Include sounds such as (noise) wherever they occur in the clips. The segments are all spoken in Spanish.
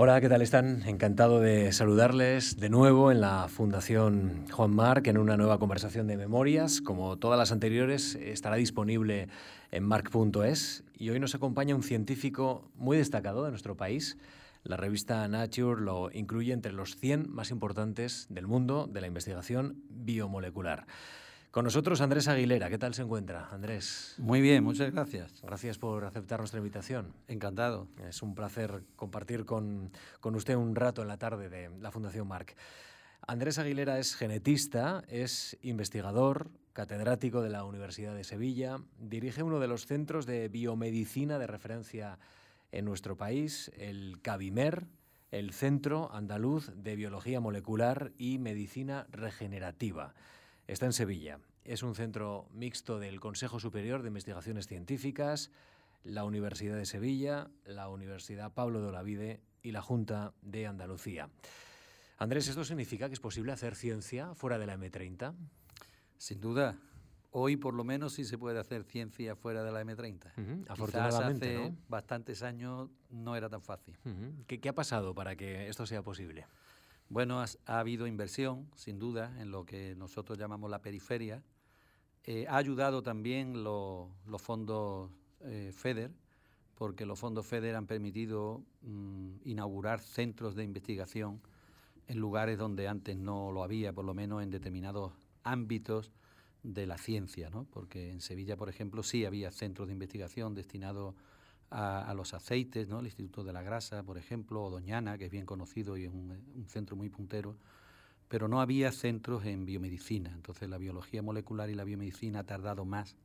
Hola, ¿qué tal están? Encantado de saludarles de nuevo en la Fundación Juan Marc en una nueva conversación de memorias. Como todas las anteriores, estará disponible en marc.es y hoy nos acompaña un científico muy destacado de nuestro país. La revista Nature lo incluye entre los 100 más importantes del mundo de la investigación biomolecular. Con nosotros Andrés Aguilera. ¿Qué tal se encuentra, Andrés? Muy bien, muchas gracias. Gracias por aceptar nuestra invitación. Encantado. Es un placer compartir con, con usted un rato en la tarde de la Fundación Marc. Andrés Aguilera es genetista, es investigador, catedrático de la Universidad de Sevilla, dirige uno de los centros de biomedicina de referencia en nuestro país, el CABIMER, el Centro Andaluz de Biología Molecular y Medicina Regenerativa. Está en Sevilla. Es un centro mixto del Consejo Superior de Investigaciones Científicas, la Universidad de Sevilla, la Universidad Pablo de Olavide y la Junta de Andalucía. Andrés, ¿esto significa que es posible hacer ciencia fuera de la M30? Sin duda. Hoy, por lo menos, sí se puede hacer ciencia fuera de la M30. Afortunadamente, hace bastantes años no era tan fácil. ¿Qué ha pasado para que esto sea posible? Bueno, ha, habido inversión, sin duda, en lo que nosotros llamamos la periferia. Eh, ha ayudado también los fondos eh, FEDER, porque los fondos FEDER han permitido mm, inaugurar centros de investigación en lugares donde antes no lo había, por lo menos en determinados ámbitos de la ciencia, ¿no? porque en Sevilla, por ejemplo, sí había centros de investigación destinados a, los aceites, ¿no? el Instituto de la Grasa, por ejemplo, o Doñana, que es bien conocido y es un, centro muy puntero, pero no había centros en biomedicina. Entonces la biología molecular y la biomedicina ha tardado más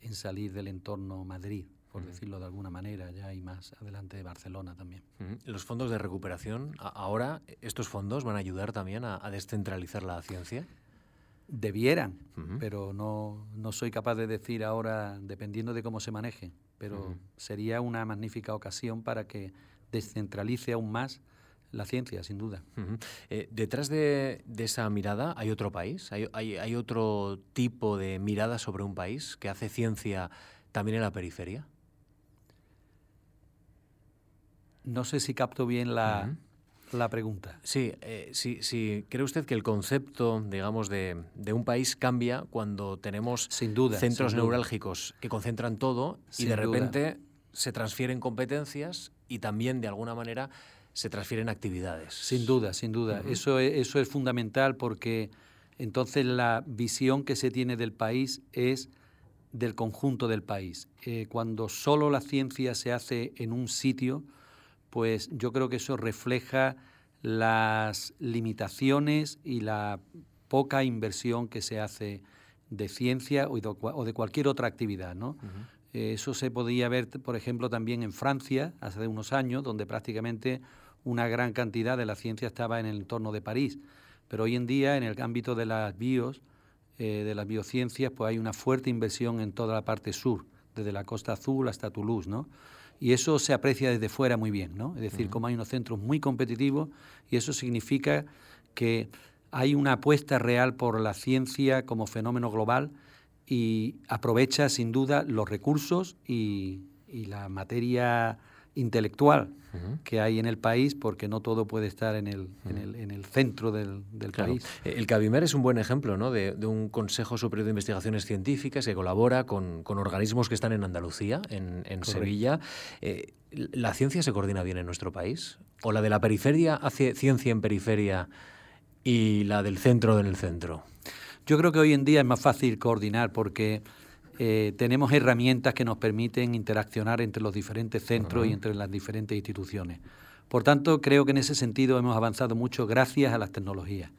en salir del entorno Madrid, por decirlo de alguna manera, ya hay más adelante de Barcelona también. Los fondos de recuperación, ahora, ¿estos fondos van a ayudar también a, descentralizar la ciencia? Debieran, pero no, no soy capaz de decir ahora, dependiendo de cómo se maneje pero sería una magnífica ocasión para que descentralice aún más la ciencia, sin duda. Eh, detrás de, esa mirada hay otro país, ¿Hay, hay, otro tipo de mirada sobre un país que hace ciencia también en la periferia. No sé si capto bien la, la pregunta. Sí, eh, sí, ¿cree usted que el concepto, digamos, de, un país cambia cuando tenemos sin duda, centros neurálgicos que concentran todo y de repente se transfieren competencias y también, de alguna manera, se transfieren actividades? Sin duda, sin duda. eso, es, eso es fundamental porque entonces la visión que se tiene del país es del conjunto del país. Eh, cuando solo la ciencia se hace en un sitio, pues yo creo que eso refleja las limitaciones y la poca inversión que se hace de ciencia o de, cualquier otra actividad. ¿no? Eso se podía ver, por ejemplo, también en Francia hace unos años, donde prácticamente una gran cantidad de la ciencia estaba en el entorno de París. Pero hoy en día, en el ámbito de las bios, eh, de las biociencias, pues hay una fuerte inversión en toda la parte sur, desde la Costa Azul hasta Toulouse, ¿no? Y eso se aprecia desde fuera muy bien, ¿no? Es decir, como hay unos centros muy competitivos y eso significa que hay una apuesta real por la ciencia como fenómeno global y aprovecha sin duda los recursos y, y la materia intelectual que hay en el país, porque no todo puede estar en el, en el, en el centro del, del país. Eh, el Cabimer es un buen ejemplo ¿no? de, de, un Consejo Superior de Investigaciones Científicas que colabora con, con organismos que están en Andalucía, en, en Sevilla. Eh, ¿La ciencia se coordina bien en nuestro país? ¿O la de la periferia hace ciencia en periferia y la del centro en el centro? Yo creo que hoy en día es más fácil coordinar porque eh, tenemos herramientas que nos permiten interaccionar entre los diferentes centros y entre las diferentes instituciones. Por tanto, creo que en ese sentido hemos avanzado mucho gracias a las tecnologías.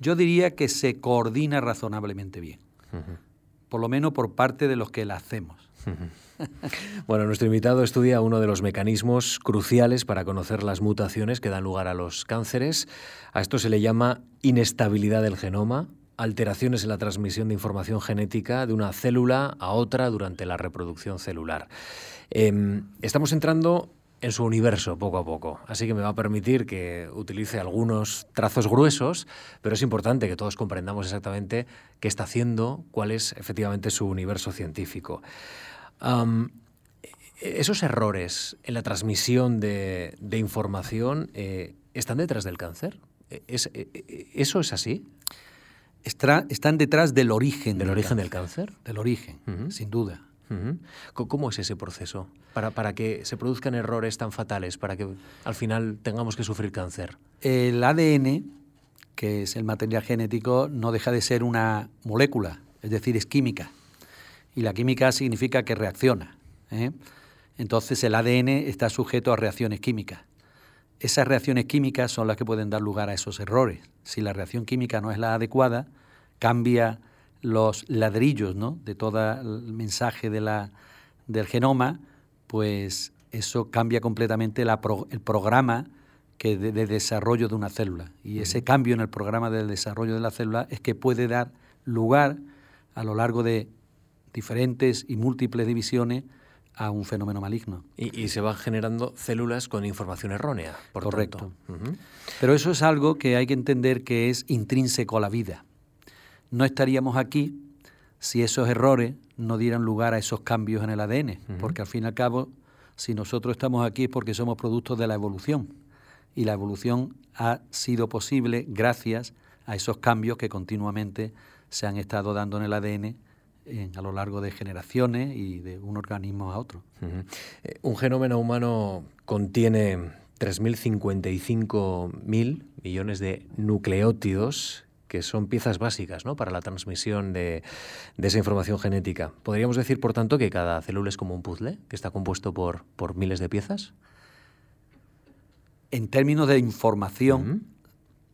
Yo diría que se coordina razonablemente bien, por lo menos por parte de los que la hacemos. Bueno, nuestro invitado estudia uno de los mecanismos cruciales para conocer las mutaciones que dan lugar a los cánceres. A esto se le llama inestabilidad del genoma alteraciones en la transmisión de información genética de una célula a otra durante la reproducción celular. Em, estamos entrando en su universo poco a poco, así que me va a permitir que utilice algunos trazos gruesos, pero es importante que todos comprendamos exactamente qué está haciendo, cuál es efectivamente su universo científico. Esos errores en la transmisión de, información eh, están detrás del cáncer. ¿Es, ¿Eso es así? Están detrás del origen. ¿Del, origen del cáncer? Del origen, sin duda. ¿Cómo es ese proceso para, para que se produzcan errores tan fatales, para que al final tengamos que sufrir cáncer? El ADN, que es el material genético, no deja de ser una molécula, es decir, es química. Y la química significa que reacciona. ¿eh? Entonces el ADN está sujeto a reacciones químicas. Esas reacciones químicas son las que pueden dar lugar a esos errores. Si la reacción química no es la adecuada, cambia los ladrillos ¿no? de todo el mensaje de la, del genoma, pues eso cambia completamente el programa que de, desarrollo de una célula. Y ese cambio en el programa de desarrollo de la célula es que puede dar lugar a lo largo de diferentes y múltiples divisiones a un fenómeno maligno. Y, se van generando células con información errónea, por Correcto. Pero eso es algo que hay que entender que es intrínseco a la vida no estaríamos aquí si esos errores no dieran lugar a esos cambios en el ADN, porque al fin y al cabo, si nosotros estamos aquí es porque somos productos de la evolución, y la evolución ha sido posible gracias a esos cambios que continuamente se han estado dando en el ADN a lo largo de generaciones y de un organismo a otro. Eh, un genoma humano contiene 3.055.000 millones de nucleótidos que son piezas básicas ¿no? para la transmisión de, esa información genética. ¿Podríamos decir, por tanto, que cada célula es como un puzzle, que está compuesto por, por miles de piezas? En términos de información,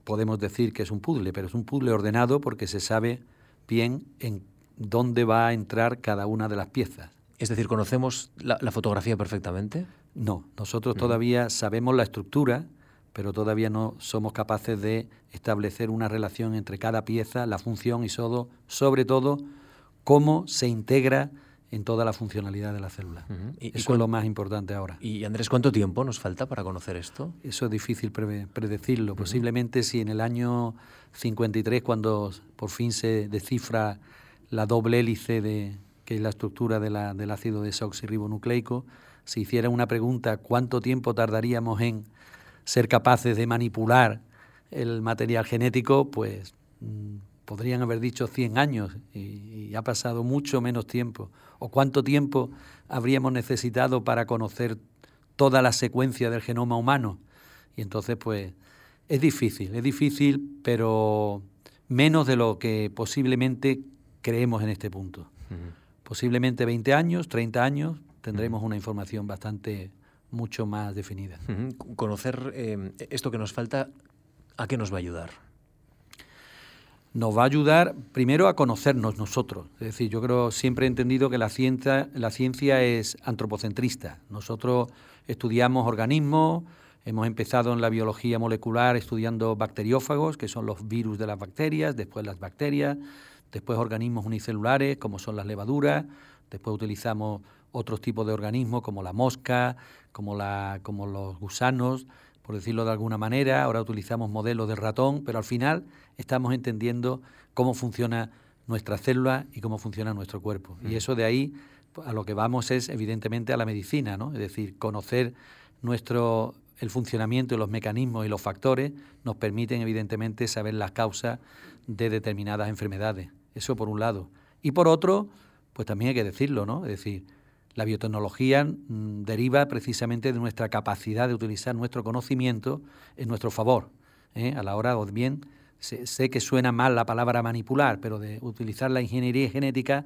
podemos decir que es un puzzle, pero es un puzzle ordenado porque se sabe bien en dónde va a entrar cada una de las piezas. Es decir, ¿conocemos la, fotografía perfectamente? No, nosotros todavía sabemos la estructura, pero todavía no somos capaces de establecer una relación entre cada pieza, la función y sobre todo cómo se integra en toda la funcionalidad de la célula. Eso es lo más importante ahora. Y Andrés, ¿cuánto tiempo nos falta para conocer esto? Eso es difícil predecirlo. Posiblemente si en el año 53, cuando por fin se descifra la doble hélice de que es la estructura de la, del ácido desoxirribonucleico, si hiciera una pregunta, ¿cuánto tiempo tardaríamos en ser capaces de manipular el material genético, pues mm, podrían haber dicho 100 años y, ha pasado mucho menos tiempo. ¿O cuánto tiempo habríamos necesitado para conocer toda la secuencia del genoma humano? Y entonces, pues, es difícil, es difícil, pero menos de lo que posiblemente creemos en este punto. Posiblemente 20 años, 30 años, tendremos una información bastante mucho más definida. Conocer eh, esto que nos falta, ¿a qué nos va a ayudar? Nos va a ayudar primero a conocernos nosotros. Es decir, yo creo, siempre he entendido que la ciencia, la ciencia es antropocentrista. Nosotros estudiamos organismos, hemos empezado en la biología molecular estudiando bacteriófagos, que son los virus de las bacterias, después las bacterias, después organismos unicelulares, como son las levaduras, después utilizamos otros tipos de organismos como la mosca, como, la, como los gusanos, por decirlo de alguna manera. Ahora utilizamos modelos de ratón, pero al final estamos entendiendo cómo funciona nuestra célula y cómo funciona nuestro cuerpo. Y eso de ahí a lo que vamos es evidentemente a la medicina, ¿no? Es decir, conocer nuestro el funcionamiento y los mecanismos y los factores nos permiten evidentemente saber las causas de determinadas enfermedades. Eso por un lado. Y por otro, pues también hay que decirlo, ¿no? Es decir, la biotecnología mm, deriva precisamente de nuestra capacidad de utilizar nuestro conocimiento en nuestro favor. ¿eh? A la hora, o bien, sé, que suena mal la palabra manipular, pero de utilizar la ingeniería genética,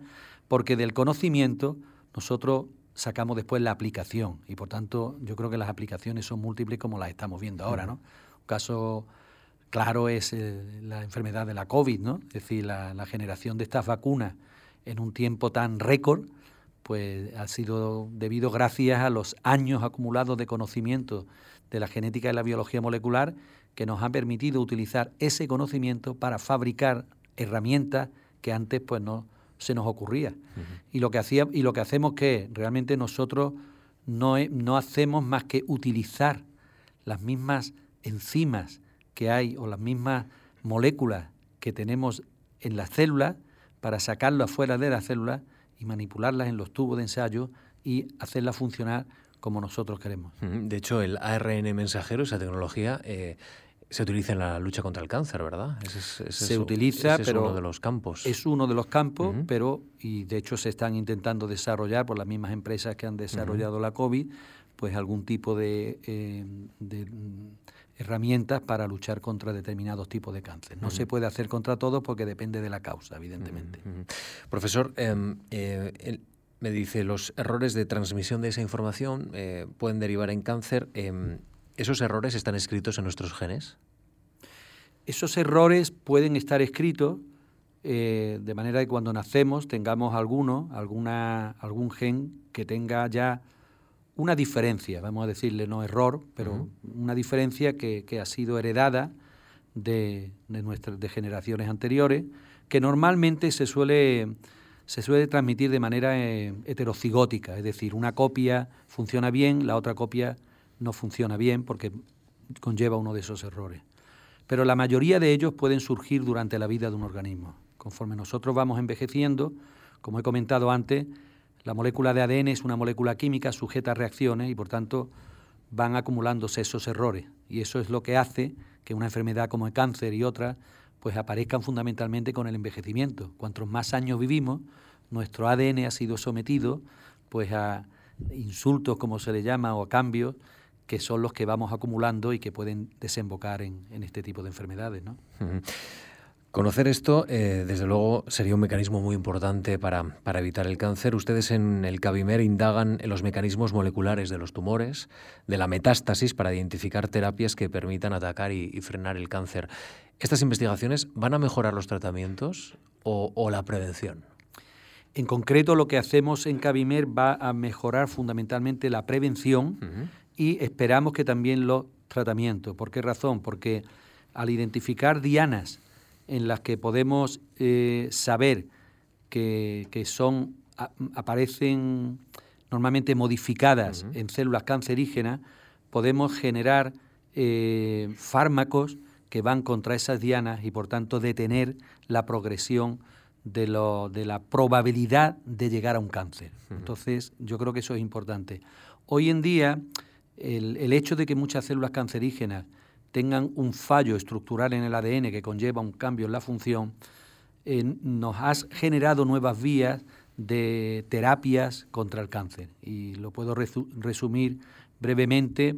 porque del conocimiento nosotros sacamos después la aplicación. Y por tanto, yo creo que las aplicaciones son múltiples como las estamos viendo ahora. ¿no? Un caso claro es eh, la enfermedad de la COVID, ¿no? es decir, la, la generación de estas vacunas en un tiempo tan récord pues ha sido debido gracias a los años acumulados de conocimiento de la genética y la biología molecular que nos han permitido utilizar ese conocimiento para fabricar herramientas que antes pues no se nos ocurría. Y lo que hacía y lo que hacemos que realmente nosotros no, no hacemos más que utilizar las mismas enzimas que hay o las mismas moléculas que tenemos en las células para sacarlo afuera de la célula y manipularlas en los tubos de ensayo y hacerla funcionar como nosotros queremos. De hecho, el ARN mensajero, esa tecnología, eh, se utiliza en la lucha contra el cáncer, ¿verdad? se utiliza, pero es uno de los campos. Es uno de los campos, pero y de hecho se están intentando desarrollar por las mismas empresas que han desarrollado la COVID, pues algún tipo de, eh, mm, herramientas para luchar contra determinados tipos de cáncer. No se puede hacer contra todos porque depende de la causa, evidentemente. Profesor, em, eh, me dice, los errores de transmisión de esa información eh, pueden derivar en cáncer. Em, ¿Esos errores están escritos en nuestros genes? Esos errores pueden estar escritos eh, de manera que cuando nacemos tengamos alguno, alguna, algún gen que tenga ya una diferencia, vamos a decirle no error, pero una diferencia que, ha sido heredada de, nuestras de generaciones anteriores, que normalmente se suele se suele transmitir de manera eh, heterocigótica, es decir, una copia funciona bien, la otra copia no funciona bien porque conlleva uno de esos errores. Pero la mayoría de ellos pueden surgir durante la vida de un organismo. Conforme nosotros vamos envejeciendo, como he comentado antes, la molécula de ADN es una molécula química sujeta a reacciones y por tanto van acumulándose esos errores. Y eso es lo que hace que una enfermedad como el cáncer y otras pues aparezcan fundamentalmente con el envejecimiento. Cuantos más años vivimos, nuestro ADN ha sido sometido pues a insultos, como se le llama, o a cambios que son los que vamos acumulando y que pueden desembocar en, este tipo de enfermedades. ¿no? Conocer esto, eh, desde luego, sería un mecanismo muy importante para, para, evitar el cáncer. Ustedes en el Cabimer indagan en los mecanismos moleculares de los tumores, de la metástasis, para identificar terapias que permitan atacar y, frenar el cáncer. ¿Estas investigaciones van a mejorar los tratamientos o, la prevención? En concreto, lo que hacemos en Cabimer va a mejorar fundamentalmente la prevención y esperamos que también los tratamientos. ¿Por qué razón? Porque al identificar dianas en las que podemos eh, saber que, son aparecen normalmente modificadas en células cancerígenas, podemos generar eh, fármacos que van contra esas dianas y por tanto detener la progresión de, lo, de la probabilidad de llegar a un cáncer. Entonces, yo creo que eso es importante. Hoy en día, el, hecho de que muchas células cancerígenas tengan un fallo estructural en el ADN que conlleva un cambio en la función, eh, nos ha generado nuevas vías de terapias contra el cáncer. Y lo puedo resumir brevemente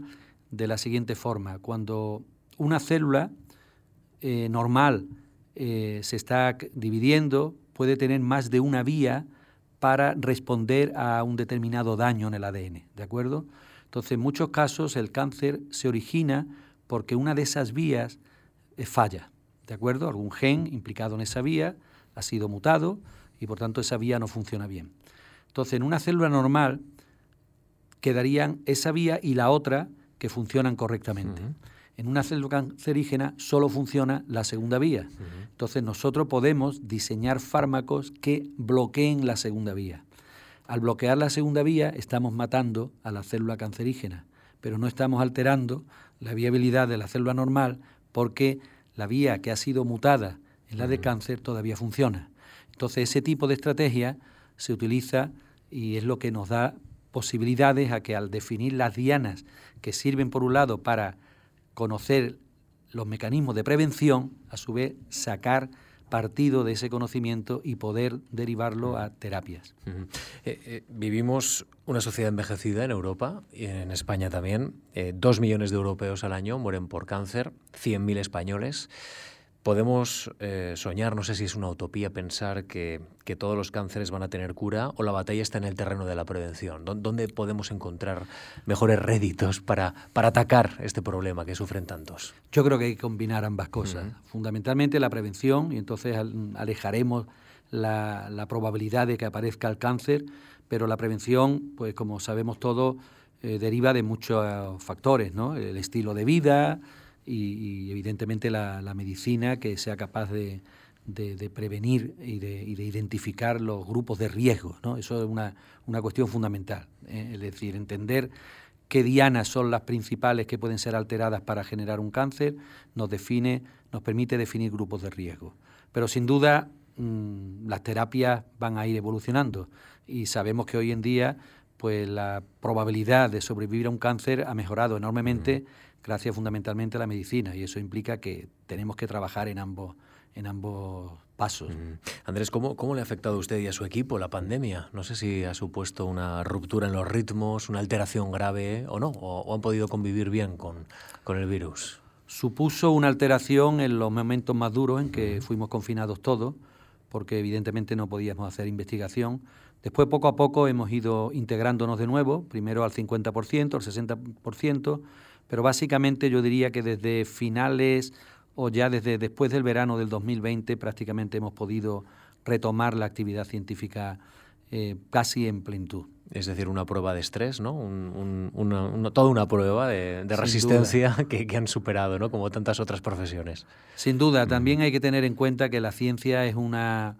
de la siguiente forma. Cuando una célula eh, normal eh, se está dividiendo, puede tener más de una vía para responder a un determinado daño en el ADN, ¿de acuerdo? Entonces, en muchos casos el cáncer se origina porque una de esas vías eh, falla, ¿de acuerdo? Algún gen implicado en esa vía ha sido mutado y por tanto esa vía no funciona bien. Entonces, en una célula normal quedarían esa vía y la otra que funcionan correctamente. En una célula cancerígena solo funciona la segunda vía. Entonces nosotros podemos diseñar fármacos que bloqueen la segunda vía. Al bloquear la segunda vía estamos matando a la célula cancerígena, pero no estamos alterando la viabilidad de la célula normal porque la vía que ha sido mutada en la de cáncer todavía funciona. Entonces ese tipo de estrategia se utiliza y es lo que nos da posibilidades a que al definir las dianas que sirven por un lado para conocer los mecanismos de prevención, a su vez sacar partido de ese conocimiento y poder derivarlo a terapias. Eh, eh, vivimos una sociedad envejecida en Europa y en España también. Eh, dos millones de europeos al año mueren por cáncer, 100.000 españoles. Podemos eh, soñar, no sé si es una utopía pensar que, todos los cánceres van a tener cura o la batalla está en el terreno de la prevención. ¿Dónde podemos encontrar mejores réditos para, para atacar este problema que sufren tantos? Yo creo que hay que combinar ambas cosas. Fundamentalmente la prevención y entonces alejaremos la, probabilidad de que aparezca el cáncer, pero la prevención, pues como sabemos todos, eh, deriva de muchos factores, ¿no? El estilo de vida, y, evidentemente la, medicina que sea capaz de, prevenir y de, identificar los grupos de riesgo. Eso es una, cuestión fundamental. ¿eh? Es decir, entender qué dianas son las principales que pueden ser alteradas para generar un cáncer nos define, nos permite definir grupos de riesgo. Pero sin duda mm, las terapias van a ir evolucionando y sabemos que hoy en día pues la probabilidad de sobrevivir a un cáncer ha mejorado enormemente gracias fundamentalmente a la medicina y eso implica que tenemos que trabajar en ambos en ambos pasos. Andrés, ¿cómo, ¿cómo le ha afectado a usted y a su equipo la pandemia? No sé si ha supuesto una ruptura en los ritmos, una alteración grave o no, o, han podido convivir bien con, con, el virus. Supuso una alteración en los momentos más duros en que fuimos confinados todos, porque evidentemente no podíamos hacer investigación. Después, poco a poco, hemos ido integrándonos de nuevo, primero al 50%, al 60%, pero básicamente yo diría que desde finales o ya desde después del verano del 2020 prácticamente hemos podido retomar la actividad científica eh, casi en plenitud. Es decir, una prueba de estrés, ¿no? toda una prueba de, resistencia (laughs) que, han superado, ¿no? Como tantas otras profesiones. Sin duda, también hay que tener en cuenta que la ciencia es una,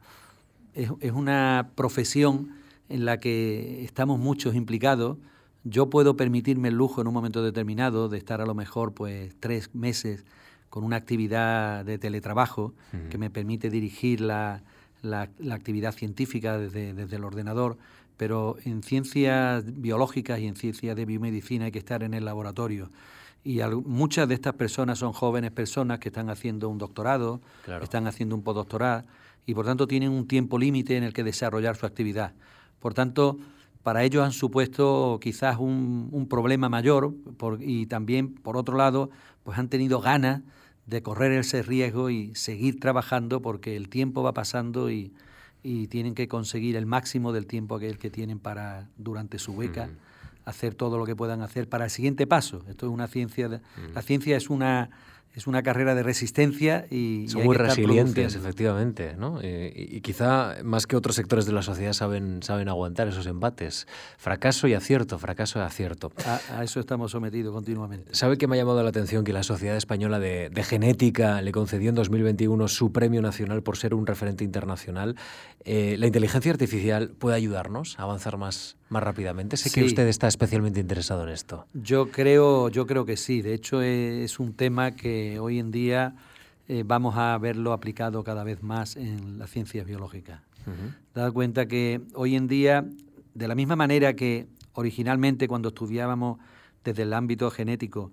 es una profesión en la que estamos muchos implicados yo puedo permitirme el lujo en un momento determinado de estar a lo mejor pues tres meses con una actividad de teletrabajo que me permite dirigir la, la, actividad científica desde, desde, el ordenador, pero en ciencias biológicas y en ciencias de biomedicina hay que estar en el laboratorio. Y muchas de estas personas son jóvenes personas que están haciendo un doctorado, están haciendo un postdoctorado y por tanto tienen un tiempo límite en el que desarrollar su actividad. Por tanto, para ellos han supuesto quizás un, problema mayor y también, por otro lado, pues han tenido ganas de correr ese riesgo y seguir trabajando porque el tiempo va pasando y, tienen que conseguir el máximo del tiempo aquel que tienen para durante su beca hacer todo lo que puedan hacer para el siguiente paso. Esto es una ciencia, la ciencia es una es una carrera de resistencia y... Son muy resilientes, efectivamente, ¿no? Eh, y, quizá más que otros sectores de la sociedad saben, saben aguantar esos embates. Fracaso y acierto, fracaso y acierto. A, eso estamos sometidos continuamente. ¿Sabe que me ha llamado la atención que la Sociedad Española de, Genética le concedió en 2021 su premio nacional por ser un referente internacional? Eh, ¿La inteligencia artificial puede ayudarnos a avanzar más, más rápidamente? Sé que usted está especialmente interesado en esto. Yo creo, yo creo que sí. De hecho, es un tema que hoy en día eh, vamos a verlo aplicado cada vez más en las ciencias biológicas. Uh cuenta que hoy en día, de la misma manera que originalmente cuando estudiábamos desde el ámbito genético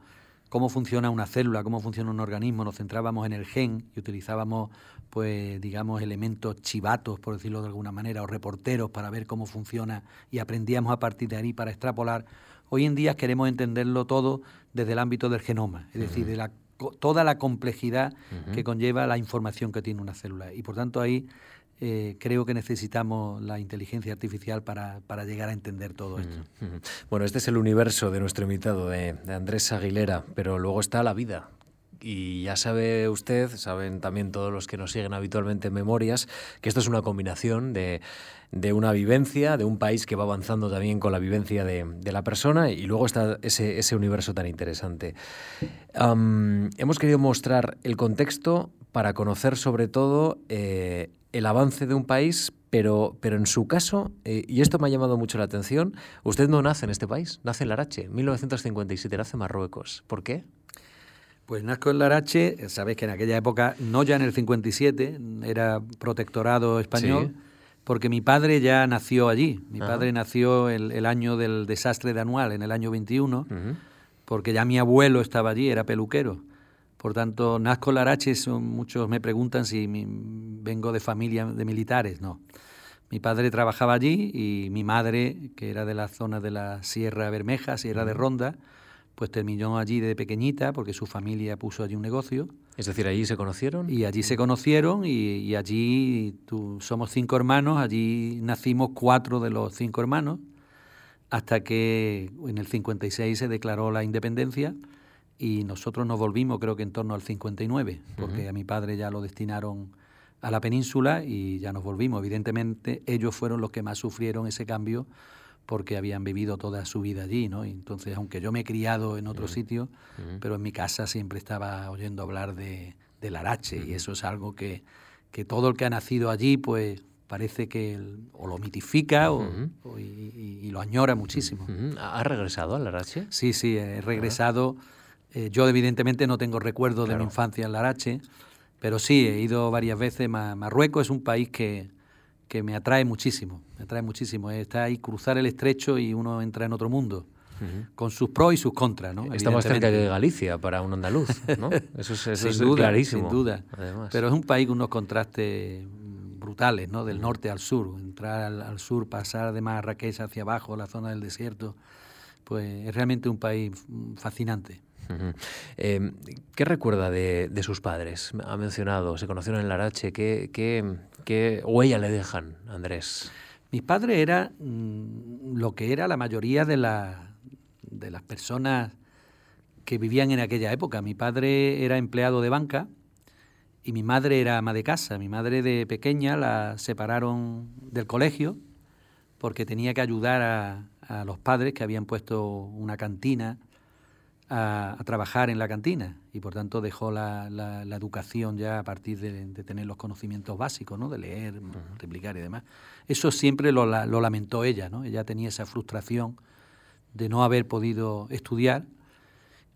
cómo funciona una célula, cómo funciona un organismo, nos centrábamos en el gen y utilizábamos, pues, digamos, elementos chivatos, por decirlo de alguna manera, o reporteros para ver cómo funciona y aprendíamos a partir de ahí para extrapolar. Hoy en día queremos entenderlo todo desde el ámbito del genoma, es decir, de la, toda la complejidad que conlleva la información que tiene una célula. Y por tanto ahí eh, creo que necesitamos la inteligencia artificial para, llegar a entender todo esto. Bueno, este es el universo de nuestro invitado, de, Andrés Aguilera, pero luego está la vida, y ya sabe usted, saben también todos los que nos siguen habitualmente en Memorias, que esto es una combinación de, una vivencia, de un país que va avanzando también con la vivencia de, la persona y luego está ese, ese universo tan interesante. hemos querido mostrar el contexto para conocer sobre todo eh, el avance de un país, pero, pero en su caso, eh, y esto me ha llamado mucho la atención, usted no nace en este país, nace en Larache, 1957, nace en Marruecos. ¿Por qué? Pues nazco en Larache, sabéis que en aquella época, no ya en el 57, era protectorado español, porque mi padre ya nació allí. Mi padre nació el, año del desastre de Anual, en el año 21, porque ya mi abuelo estaba allí, era peluquero. Por tanto, nazco Larache, muchos me preguntan si vengo de familia de militares. No. Mi padre trabajaba allí y mi madre, que era de la zona de la Sierra Bermeja, Sierra de Ronda, pues terminó allí de pequeñita porque su familia puso allí un negocio. Es decir, allí se conocieron. Y allí se conocieron y, allí tú, somos cinco hermanos, allí nacimos cuatro de los cinco hermanos, hasta que en el 56 se declaró la independencia y nosotros nos volvimos creo que en torno al 59, porque a mi padre ya lo destinaron a la península y ya nos volvimos. Evidentemente ellos fueron los que más sufrieron ese cambio porque habían vivido toda su vida allí, ¿no? entonces, aunque yo me he criado en otro sitio, pero en mi casa siempre estaba oyendo hablar de, del Arache y eso es algo que, que todo el que ha nacido allí, pues parece que o lo mitifica o, y, lo añora muchísimo. ¿Ha regresado al Arache? Sí, sí, he regresado. Eh, yo evidentemente no tengo recuerdo de mi infancia en Larache, pero sí, he ido varias veces. Marruecos es un país que, que me atrae muchísimo, me atrae muchísimo. Está ahí cruzar el estrecho y uno entra en otro mundo. Con sus pros y sus contras, ¿no? Estamos cerca de Galicia para un andaluz, ¿no? (laughs) Eso es, sin duda, clarísimo. Sin duda. Pero es un país con unos contrastes brutales, ¿no? Del norte al sur. Entrar al, sur, pasar de Marrakech hacia abajo, la zona del desierto, pues es realmente un país fascinante. Em, ¿Qué recuerda de, sus padres? Ha mencionado, se conocieron en Larache. ¿Qué, qué, qué huella le dejan, Andrés? Mi padre era mm, lo que era la mayoría de, de las personas que vivían en aquella época. Mi padre era empleado de banca y mi madre era ama de casa. Mi madre de pequeña la separaron del colegio porque tenía que ayudar a, los padres que habían puesto una cantina a, trabajar en la cantina y por tanto dejó la, educación ya a partir de, tener los conocimientos básicos, ¿no? de leer, replicar y demás. Eso siempre lo, lamentó ella, ¿no? ella tenía esa frustración de no haber podido estudiar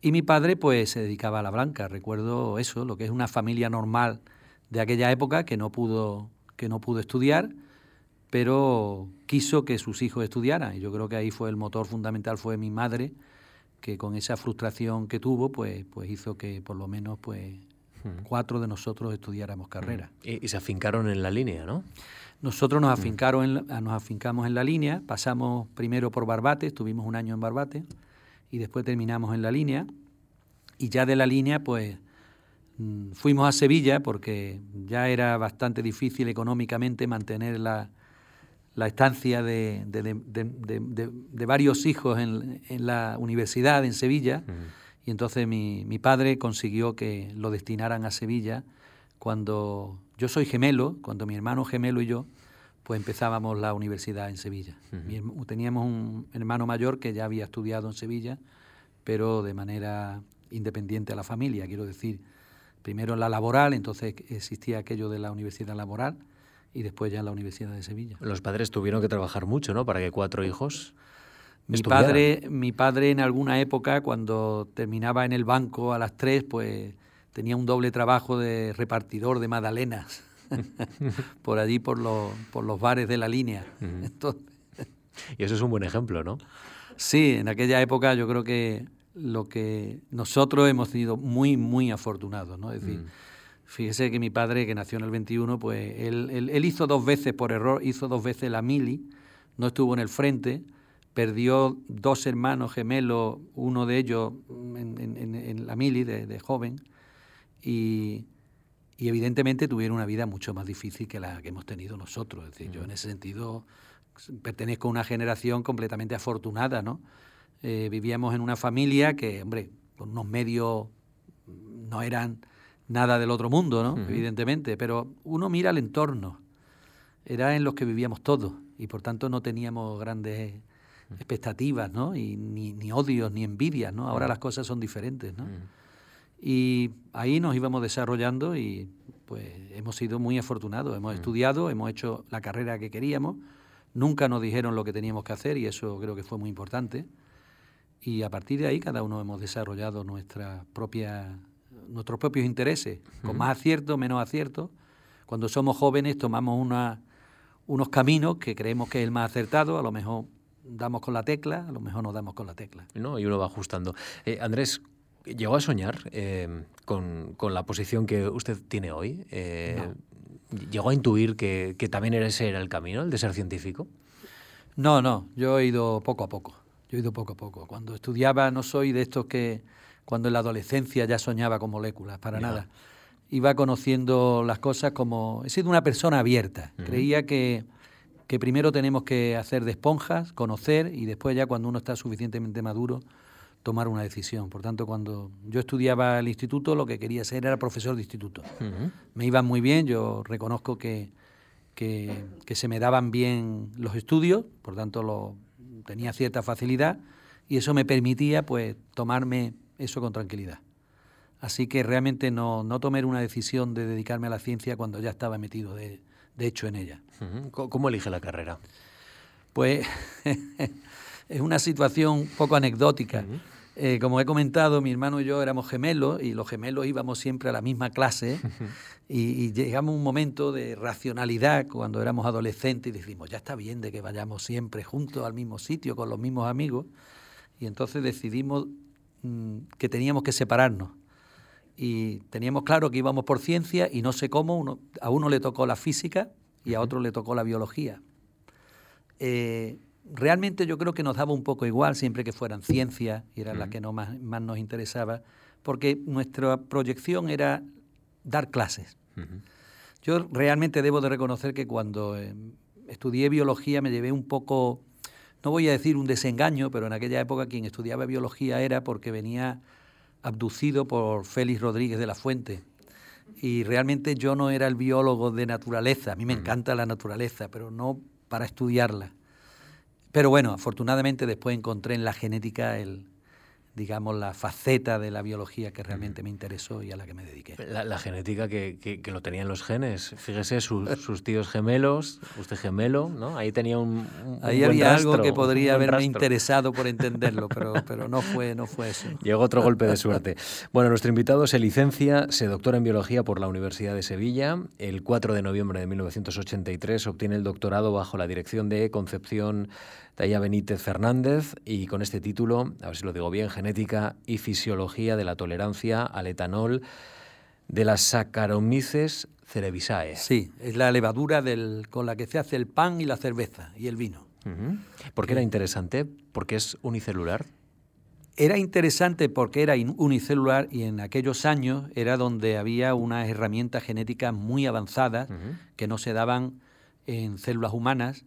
y mi padre pues se dedicaba a la blanca, recuerdo eso, lo que es una familia normal de aquella época que no pudo, que no pudo estudiar, pero quiso que sus hijos estudiaran y yo creo que ahí fue el motor fundamental, fue mi madre, que con esa frustración que tuvo, pues, pues hizo que por lo menos pues, cuatro de nosotros estudiáramos carrera. Y, se afincaron en la línea, ¿no? Nosotros nos, afincaron nos afincamos en la línea, pasamos primero por Barbate, estuvimos un año en Barbate, y después terminamos en la línea, y ya de la línea, pues mm, fuimos a Sevilla, porque ya era bastante difícil económicamente mantener la, la estancia de, de, varios hijos en, la universidad en Sevilla. Y entonces mi, mi, padre consiguió que lo destinaran a Sevilla cuando yo soy gemelo, cuando mi hermano gemelo y yo, pues empezábamos la universidad en Sevilla. teníamos un hermano mayor que ya había estudiado en Sevilla, pero de manera independiente a la familia, quiero decir, primero en la laboral, entonces existía aquello de la universidad laboral, y después ya en la Universidad de Sevilla. Los padres tuvieron que trabajar mucho, ¿no? Para que cuatro hijos. Mi padre, mi padre en alguna época, cuando terminaba en el banco a las tres, pues tenía un doble trabajo de repartidor de magdalenas (laughs) por allí, por los, por los bares de la línea. (laughs) y eso es un buen ejemplo, ¿no? Sí, en aquella época yo creo que lo que nosotros hemos sido muy, muy afortunados, ¿no? Es decir, mm. Fíjese que mi padre, que nació en el 21, pues él, hizo dos veces por error, hizo dos veces la mili, no estuvo en el frente, perdió dos hermanos gemelos, uno de ellos en, la mili de, joven, y, evidentemente tuvieron una vida mucho más difícil que la que hemos tenido nosotros. Es decir, yo en ese sentido pertenezco a una generación completamente afortunada, ¿no? Eh, vivíamos en una familia que, hombre, con unos medios no eran nada del otro mundo, ¿no? Evidentemente, pero uno mira el entorno. Era en los que vivíamos todos y por tanto no teníamos grandes expectativas, ¿no? Y ni, ni odios ni envidias, ¿no? Ahora las cosas son diferentes, ¿no? Y ahí nos íbamos desarrollando y pues hemos sido muy afortunados. Hemos estudiado, hemos hecho la carrera que queríamos, nunca nos dijeron lo que teníamos que hacer y eso creo que fue muy importante. Y a partir de ahí cada uno hemos desarrollado nuestra propia nuestros propios intereses, con más acierto, menos acierto. Cuando somos jóvenes tomamos una, unos caminos que creemos que es el más acertado, a lo mejor damos con la tecla, a lo mejor no damos con la tecla. No, y uno va ajustando. Eh, Andrés, ¿llegó a soñar eh, con, la posición que usted tiene hoy? Eh, ¿Llegó a intuir que, que, también ese era el camino, el de ser científico? No, no, yo he ido poco a poco. Yo he ido poco a poco. Cuando estudiaba no soy de estos que cuando en la adolescencia ya soñaba con moléculas, para nada. Iba conociendo las cosas como... He sido una persona abierta. Creía que, que primero tenemos que hacer de esponjas, conocer y después ya cuando uno está suficientemente maduro tomar una decisión. Por tanto, cuando yo estudiaba el instituto, lo que quería ser era profesor de instituto. Me iban muy bien, yo reconozco que, que, que, se me daban bien los estudios, por tanto lo, tenía cierta facilidad y eso me permitía pues tomarme eso con tranquilidad. Así que realmente no, no tomé una decisión de dedicarme a la ciencia cuando ya estaba metido de, hecho en ella. ¿Cómo elige la carrera? Pues (laughs) es una situación poco anecdótica. Eh, como he comentado, mi hermano y yo éramos gemelos y los gemelos íbamos siempre a la misma clase y, llegamos a un momento de racionalidad cuando éramos adolescentes y decimos, ya está bien de que vayamos siempre juntos al mismo sitio con los mismos amigos y entonces decidimos que teníamos que separarnos y teníamos claro que íbamos por ciencia y no sé cómo, a uno le tocó la física y a otro le tocó la biología. Eh, realmente yo creo que nos daba un poco igual siempre que fueran ciencias y eran las que no más, nos interesaba, porque nuestra proyección era dar clases. Yo realmente debo de reconocer que cuando eh, estudié biología me llevé un poco, no voy a decir un desengaño, pero en aquella época quien estudiaba biología era porque venía abducido por Félix Rodríguez de la Fuente. Y realmente yo no era el biólogo de naturaleza, a mí me encanta la naturaleza, pero no para estudiarla. Pero bueno, afortunadamente después encontré en la genética el, digamos, la faceta de la biología que realmente me interesó y a la que me dediqué. La, genética que, que, lo tenían los genes. Fíjese, sus tíos gemelos, usted gemelo, ¿no? Ahí tenía un, Ahí había algo que podría haberme interesado por (laughs) entenderlo, pero, pero no, fue, no fue eso. Llegó otro golpe de suerte. Bueno, nuestro invitado se licencia, se doctora en biología por la Universidad de Sevilla. El 4 de noviembre de 1983 obtiene el doctorado bajo la dirección de Concepción Taya Benítez Fernández y con este título, a ver si lo digo bien, Genética y Fisiología de la Tolerancia al Etanol de las Saccharomyces cerevisiae. Sí, es la levadura del, con la que se hace el pan y la cerveza y el vino. ¿Por qué era interesante? ¿Porque es unicelular? Era interesante porque era unicelular y en aquellos años era donde había unas herramientas genéticas muy avanzadas que no se daban en células humanas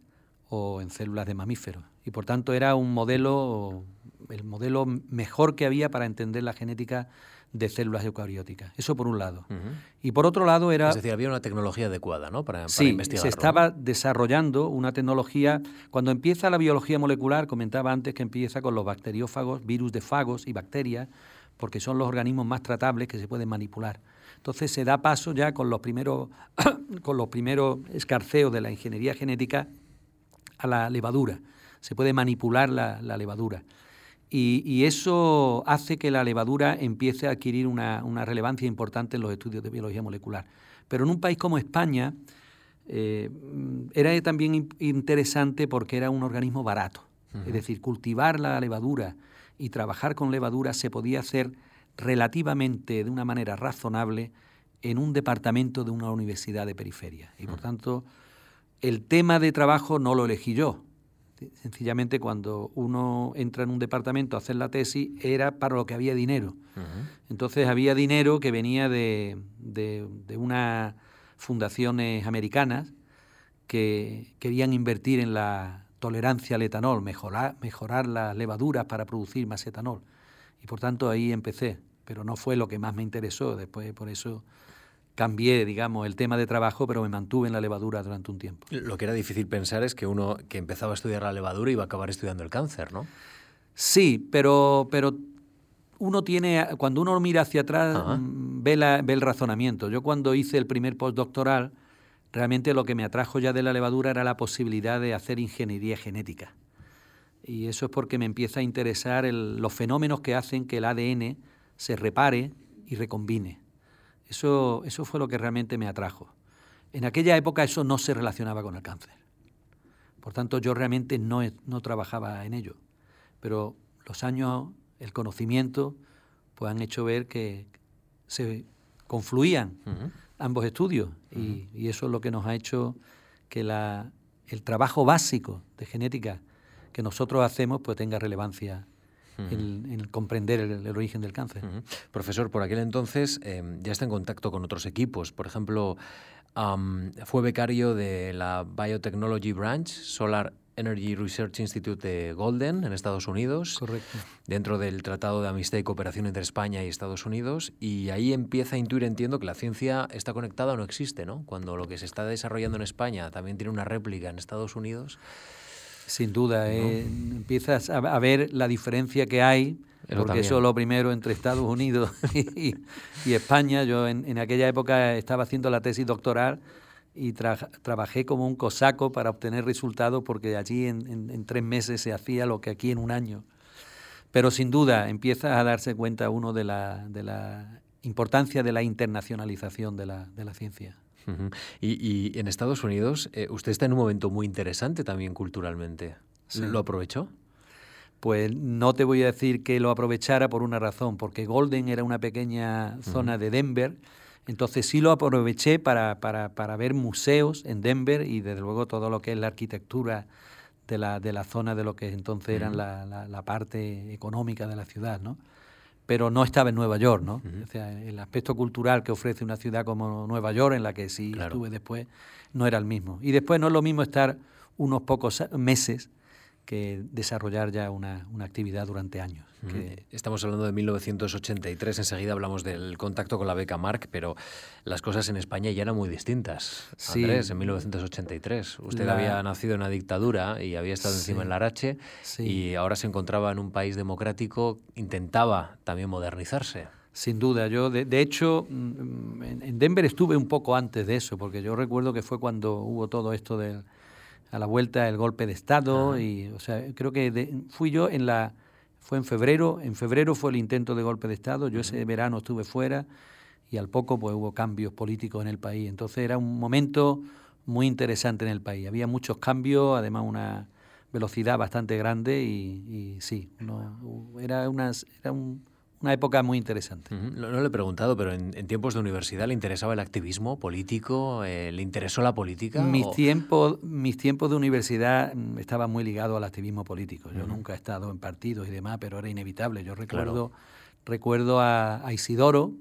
o en células de mamíferos. Y por tanto era un modelo, el modelo mejor que había para entender la genética de células eucarióticas. Eso por un lado. Y por otro lado era... Es decir, había una tecnología adecuada, ¿no? Para, sí, se estaba desarrollando una tecnología... Cuando empieza la biología molecular, comentaba antes que empieza con los bacteriófagos, virus de fagos y bacterias, porque son los organismos más tratables que se pueden manipular. Entonces se da paso ya con los primeros, (coughs) con los primeros escarceos de la ingeniería genética a la levadura, se puede manipular la, levadura. Y, eso hace que la levadura empiece a adquirir una, relevancia importante en los estudios de biología molecular. Pero en un país como España eh, era también interesante porque era un organismo barato. Es decir, cultivar la levadura y trabajar con levadura se podía hacer relativamente de una manera razonable en un departamento de una universidad de periferia. Y por tanto, el tema de trabajo no lo elegí yo. Sencillamente cuando uno entra en un departamento a hacer la tesis era para lo que había dinero. Entonces había dinero que venía de, de, unas fundaciones americanas que querían invertir en la tolerancia al etanol, mejorar, mejorar las levaduras para producir más etanol. Y por tanto ahí empecé, pero no fue lo que más me interesó. Después por eso cambié, digamos, el tema de trabajo, pero me mantuve en la levadura durante un tiempo. Lo que era difícil pensar es que uno que empezaba a estudiar la levadura iba a acabar estudiando el cáncer, ¿no? Sí, pero, pero uno tiene, cuando uno mira hacia atrás, mm, ve, la, ve el razonamiento. Yo cuando hice el primer postdoctoral, realmente lo que me atrajo ya de la levadura era la posibilidad de hacer ingeniería genética. Y eso es porque me empieza a interesar los fenómenos que hacen que el ADN se repare y recombine. Eso, eso fue lo que realmente me atrajo. En aquella época eso no se relacionaba con el cáncer. Por tanto, yo realmente no, no trabajaba en ello. Pero los años, el conocimiento, pues han hecho ver que se confluían ambos estudios. y, y, eso es lo que nos ha hecho que la, el trabajo básico de genética que nosotros hacemos pues tenga relevancia en, comprender el, origen del cáncer. Profesor, por aquel entonces em, ya está en contacto con otros equipos. Por ejemplo, fue becario de la Biotechnology Branch, Solar Energy Research Institute de Golden, en Estados Unidos. Correcto. Dentro del Tratado de Amistad y Cooperación entre España y Estados Unidos. Y ahí empieza a intuir, entiendo, que la ciencia está conectada o no existe, ¿no? Cuando lo que se está desarrollando en España también tiene una réplica en Estados Unidos. Sin duda, eh, empiezas a, ver la diferencia que hay, porque eso es lo primero entre Estados Unidos (laughs) y, España. Yo en, aquella época estaba haciendo la tesis doctoral y trabajé como un cosaco para obtener resultados, porque allí en, tres meses se hacía lo que aquí en un año. Pero sin duda empieza a darse cuenta uno de la, de la importancia de la internacionalización de la, de la ciencia. Y, en Estados Unidos, eh, usted está en un momento muy interesante también culturalmente. ¿Lo aprovechó? Pues no te voy a decir que lo aprovechara por una razón, porque Golden era una pequeña zona de Denver, entonces sí lo aproveché para, para, para, ver museos en Denver y desde luego todo lo que es la arquitectura de la, de la zona de lo que entonces era la, la, parte económica de la ciudad, ¿no? Pero no estaba en Nueva York, ¿no? O sea, el aspecto cultural que ofrece una ciudad como Nueva York, en la que sí estuve después, no era el mismo. Y después no es lo mismo estar unos pocos meses que desarrollar ya una, actividad durante años. Estamos hablando de 1983, enseguida hablamos del contacto con la beca Marc, pero las cosas en España ya eran muy distintas. Sí. Andrés, en 1983, usted había nacido en una dictadura y había estado encima en la Arache y ahora se encontraba en un país democrático, intentaba también modernizarse. Sin duda, yo de, de, hecho mm, en Denver estuve un poco antes de eso, porque yo recuerdo que fue cuando hubo todo esto del a la vuelta el golpe de Estado y, o sea, creo que fui yo en la, fue en febrero, en febrero fue el intento de golpe de Estado, yo ese verano estuve fuera y al poco pues hubo cambios políticos en el país, entonces era un momento muy interesante en el país, había muchos cambios, además una velocidad bastante grande y, sí, era, unas, era un una época muy interesante. no, le he preguntado, pero en, tiempos de universidad le interesaba el activismo político, eh, le interesó la política. Mis tiempos, mis tiempos de universidad mm, estaban muy ligados al activismo político. Yo nunca he estado en partidos y demás, pero era inevitable. Yo recuerdo, recuerdo a, Isidoro,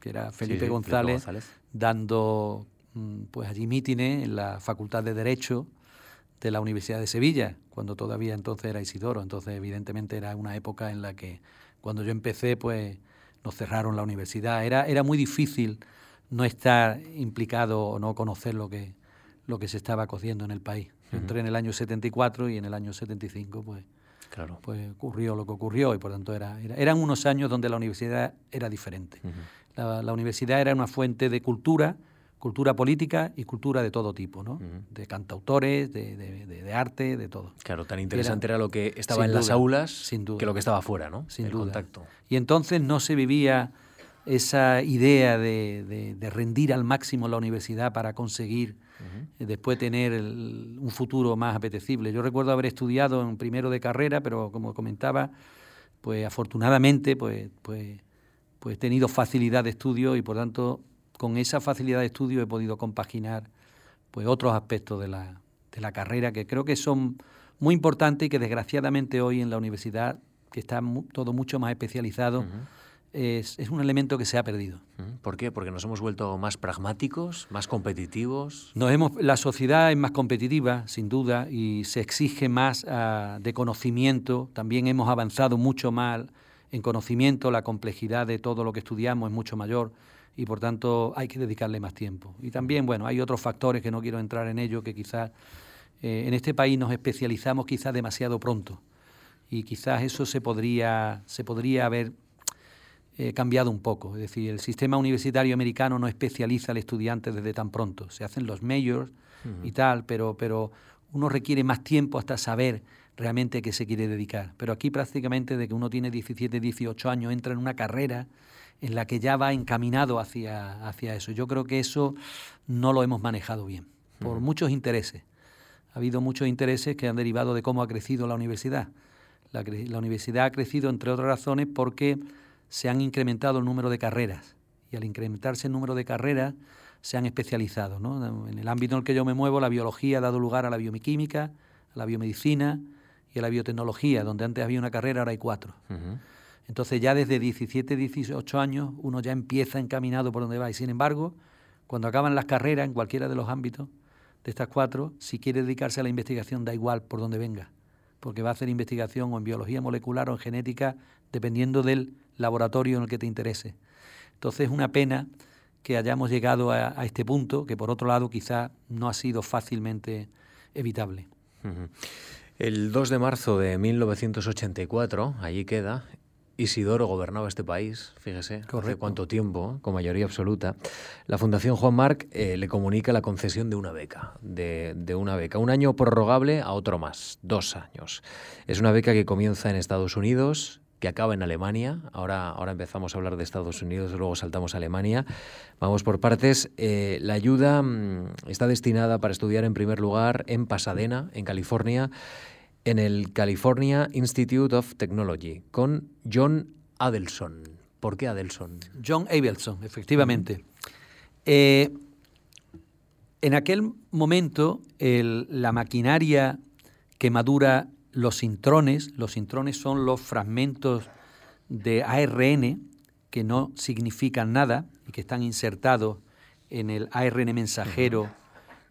que era Felipe, González, dando mm, pues allí mítines en la Facultad de Derecho de la Universidad de Sevilla, cuando todavía entonces era Isidoro. Entonces, evidentemente, era una época en la que cuando yo empecé, pues nos cerraron la universidad. Era, era muy difícil no estar implicado o no conocer lo que, lo que se estaba cociendo en el país. Yo entré en el año 74 y en el año 75, pues, claro. pues ocurrió lo que ocurrió y por tanto era, eran unos años donde la universidad era diferente. la universidad era una fuente de cultura, cultura política y cultura de todo tipo, ¿no? De cantautores, de, de, arte, de todo. Claro, tan interesante era, lo que estaba en las aulas sin duda. que lo que estaba afuera, ¿no? Sin duda. contacto. Y entonces no se vivía esa idea de, rendir al máximo la universidad para conseguir eh, después tener un futuro más apetecible. Yo recuerdo haber estudiado en primero de carrera, pero como comentaba, pues afortunadamente pues, pues, pues he tenido facilidad de estudio y por tanto con esa facilidad de estudio he podido compaginar pues otros aspectos de la, de la carrera que creo que son muy importantes y que desgraciadamente hoy en la universidad, que está todo mucho más especializado, es, es, un elemento que se ha perdido. ¿Por qué? Porque nos hemos vuelto más pragmáticos, más competitivos. Nos hemos, la sociedad es más competitiva, sin duda, y se exige más ah, de conocimiento. También hemos avanzado mucho más en conocimiento, la complejidad de todo lo que estudiamos es mucho mayor y por tanto hay que dedicarle más tiempo. Y también, bueno, hay otros factores que no quiero entrar en ello, que quizás eh, en este país nos especializamos quizás demasiado pronto y quizás eso se podría, se podría haber eh, cambiado un poco. Es decir, el sistema universitario americano no especializa al estudiante desde tan pronto. Se hacen los majors y tal, pero, pero uno requiere más tiempo hasta saber realmente qué se quiere dedicar. Pero aquí prácticamente de que uno tiene 17, 18 años, entra en una carrera en la que ya va encaminado hacia, hacia eso. Yo creo que eso no lo hemos manejado bien, por muchos intereses. Ha habido muchos intereses que han derivado de cómo ha crecido la universidad. La, universidad ha crecido, entre otras razones, porque se han incrementado el número de carreras. Y al incrementarse el número de carreras, se han especializado. En el ámbito en el que yo me muevo, la biología ha dado lugar a la bioquímica, a la biomedicina y a la biotecnología, donde antes había una carrera, ahora hay cuatro. Entonces ya desde 17, 18 años uno ya empieza encaminado por donde va. Y sin embargo, cuando acaban las carreras en cualquiera de los ámbitos de estas cuatro, si quiere dedicarse a la investigación da igual por donde venga, porque va a hacer investigación o en biología molecular o en genética, dependiendo del laboratorio en el que te interese. Entonces es una pena que hayamos llegado a, este punto, que por otro lado quizá no ha sido fácilmente evitable. El 2 de marzo de 1984, allí queda, Isidoro gobernaba este país, fíjese, hace cuánto tiempo, con mayoría absoluta. La Fundación Juan Marc eh, le comunica la concesión de una beca, de, una beca, un año prorrogable a otro más, dos años. Es una beca que comienza en Estados Unidos, que acaba en Alemania. Ahora, ahora empezamos a hablar de Estados Unidos, luego saltamos a Alemania. Vamos por partes. Eh, la ayuda mm, está destinada para estudiar en primer lugar en Pasadena, en California, en el California Institute of Technology, con John Adelson. ¿Por qué Adelson? John Abelson, efectivamente. Eh, en aquel momento, la maquinaria que madura los intrones, los intrones son los fragmentos de ARN que no significan nada y que están insertados en el ARN mensajero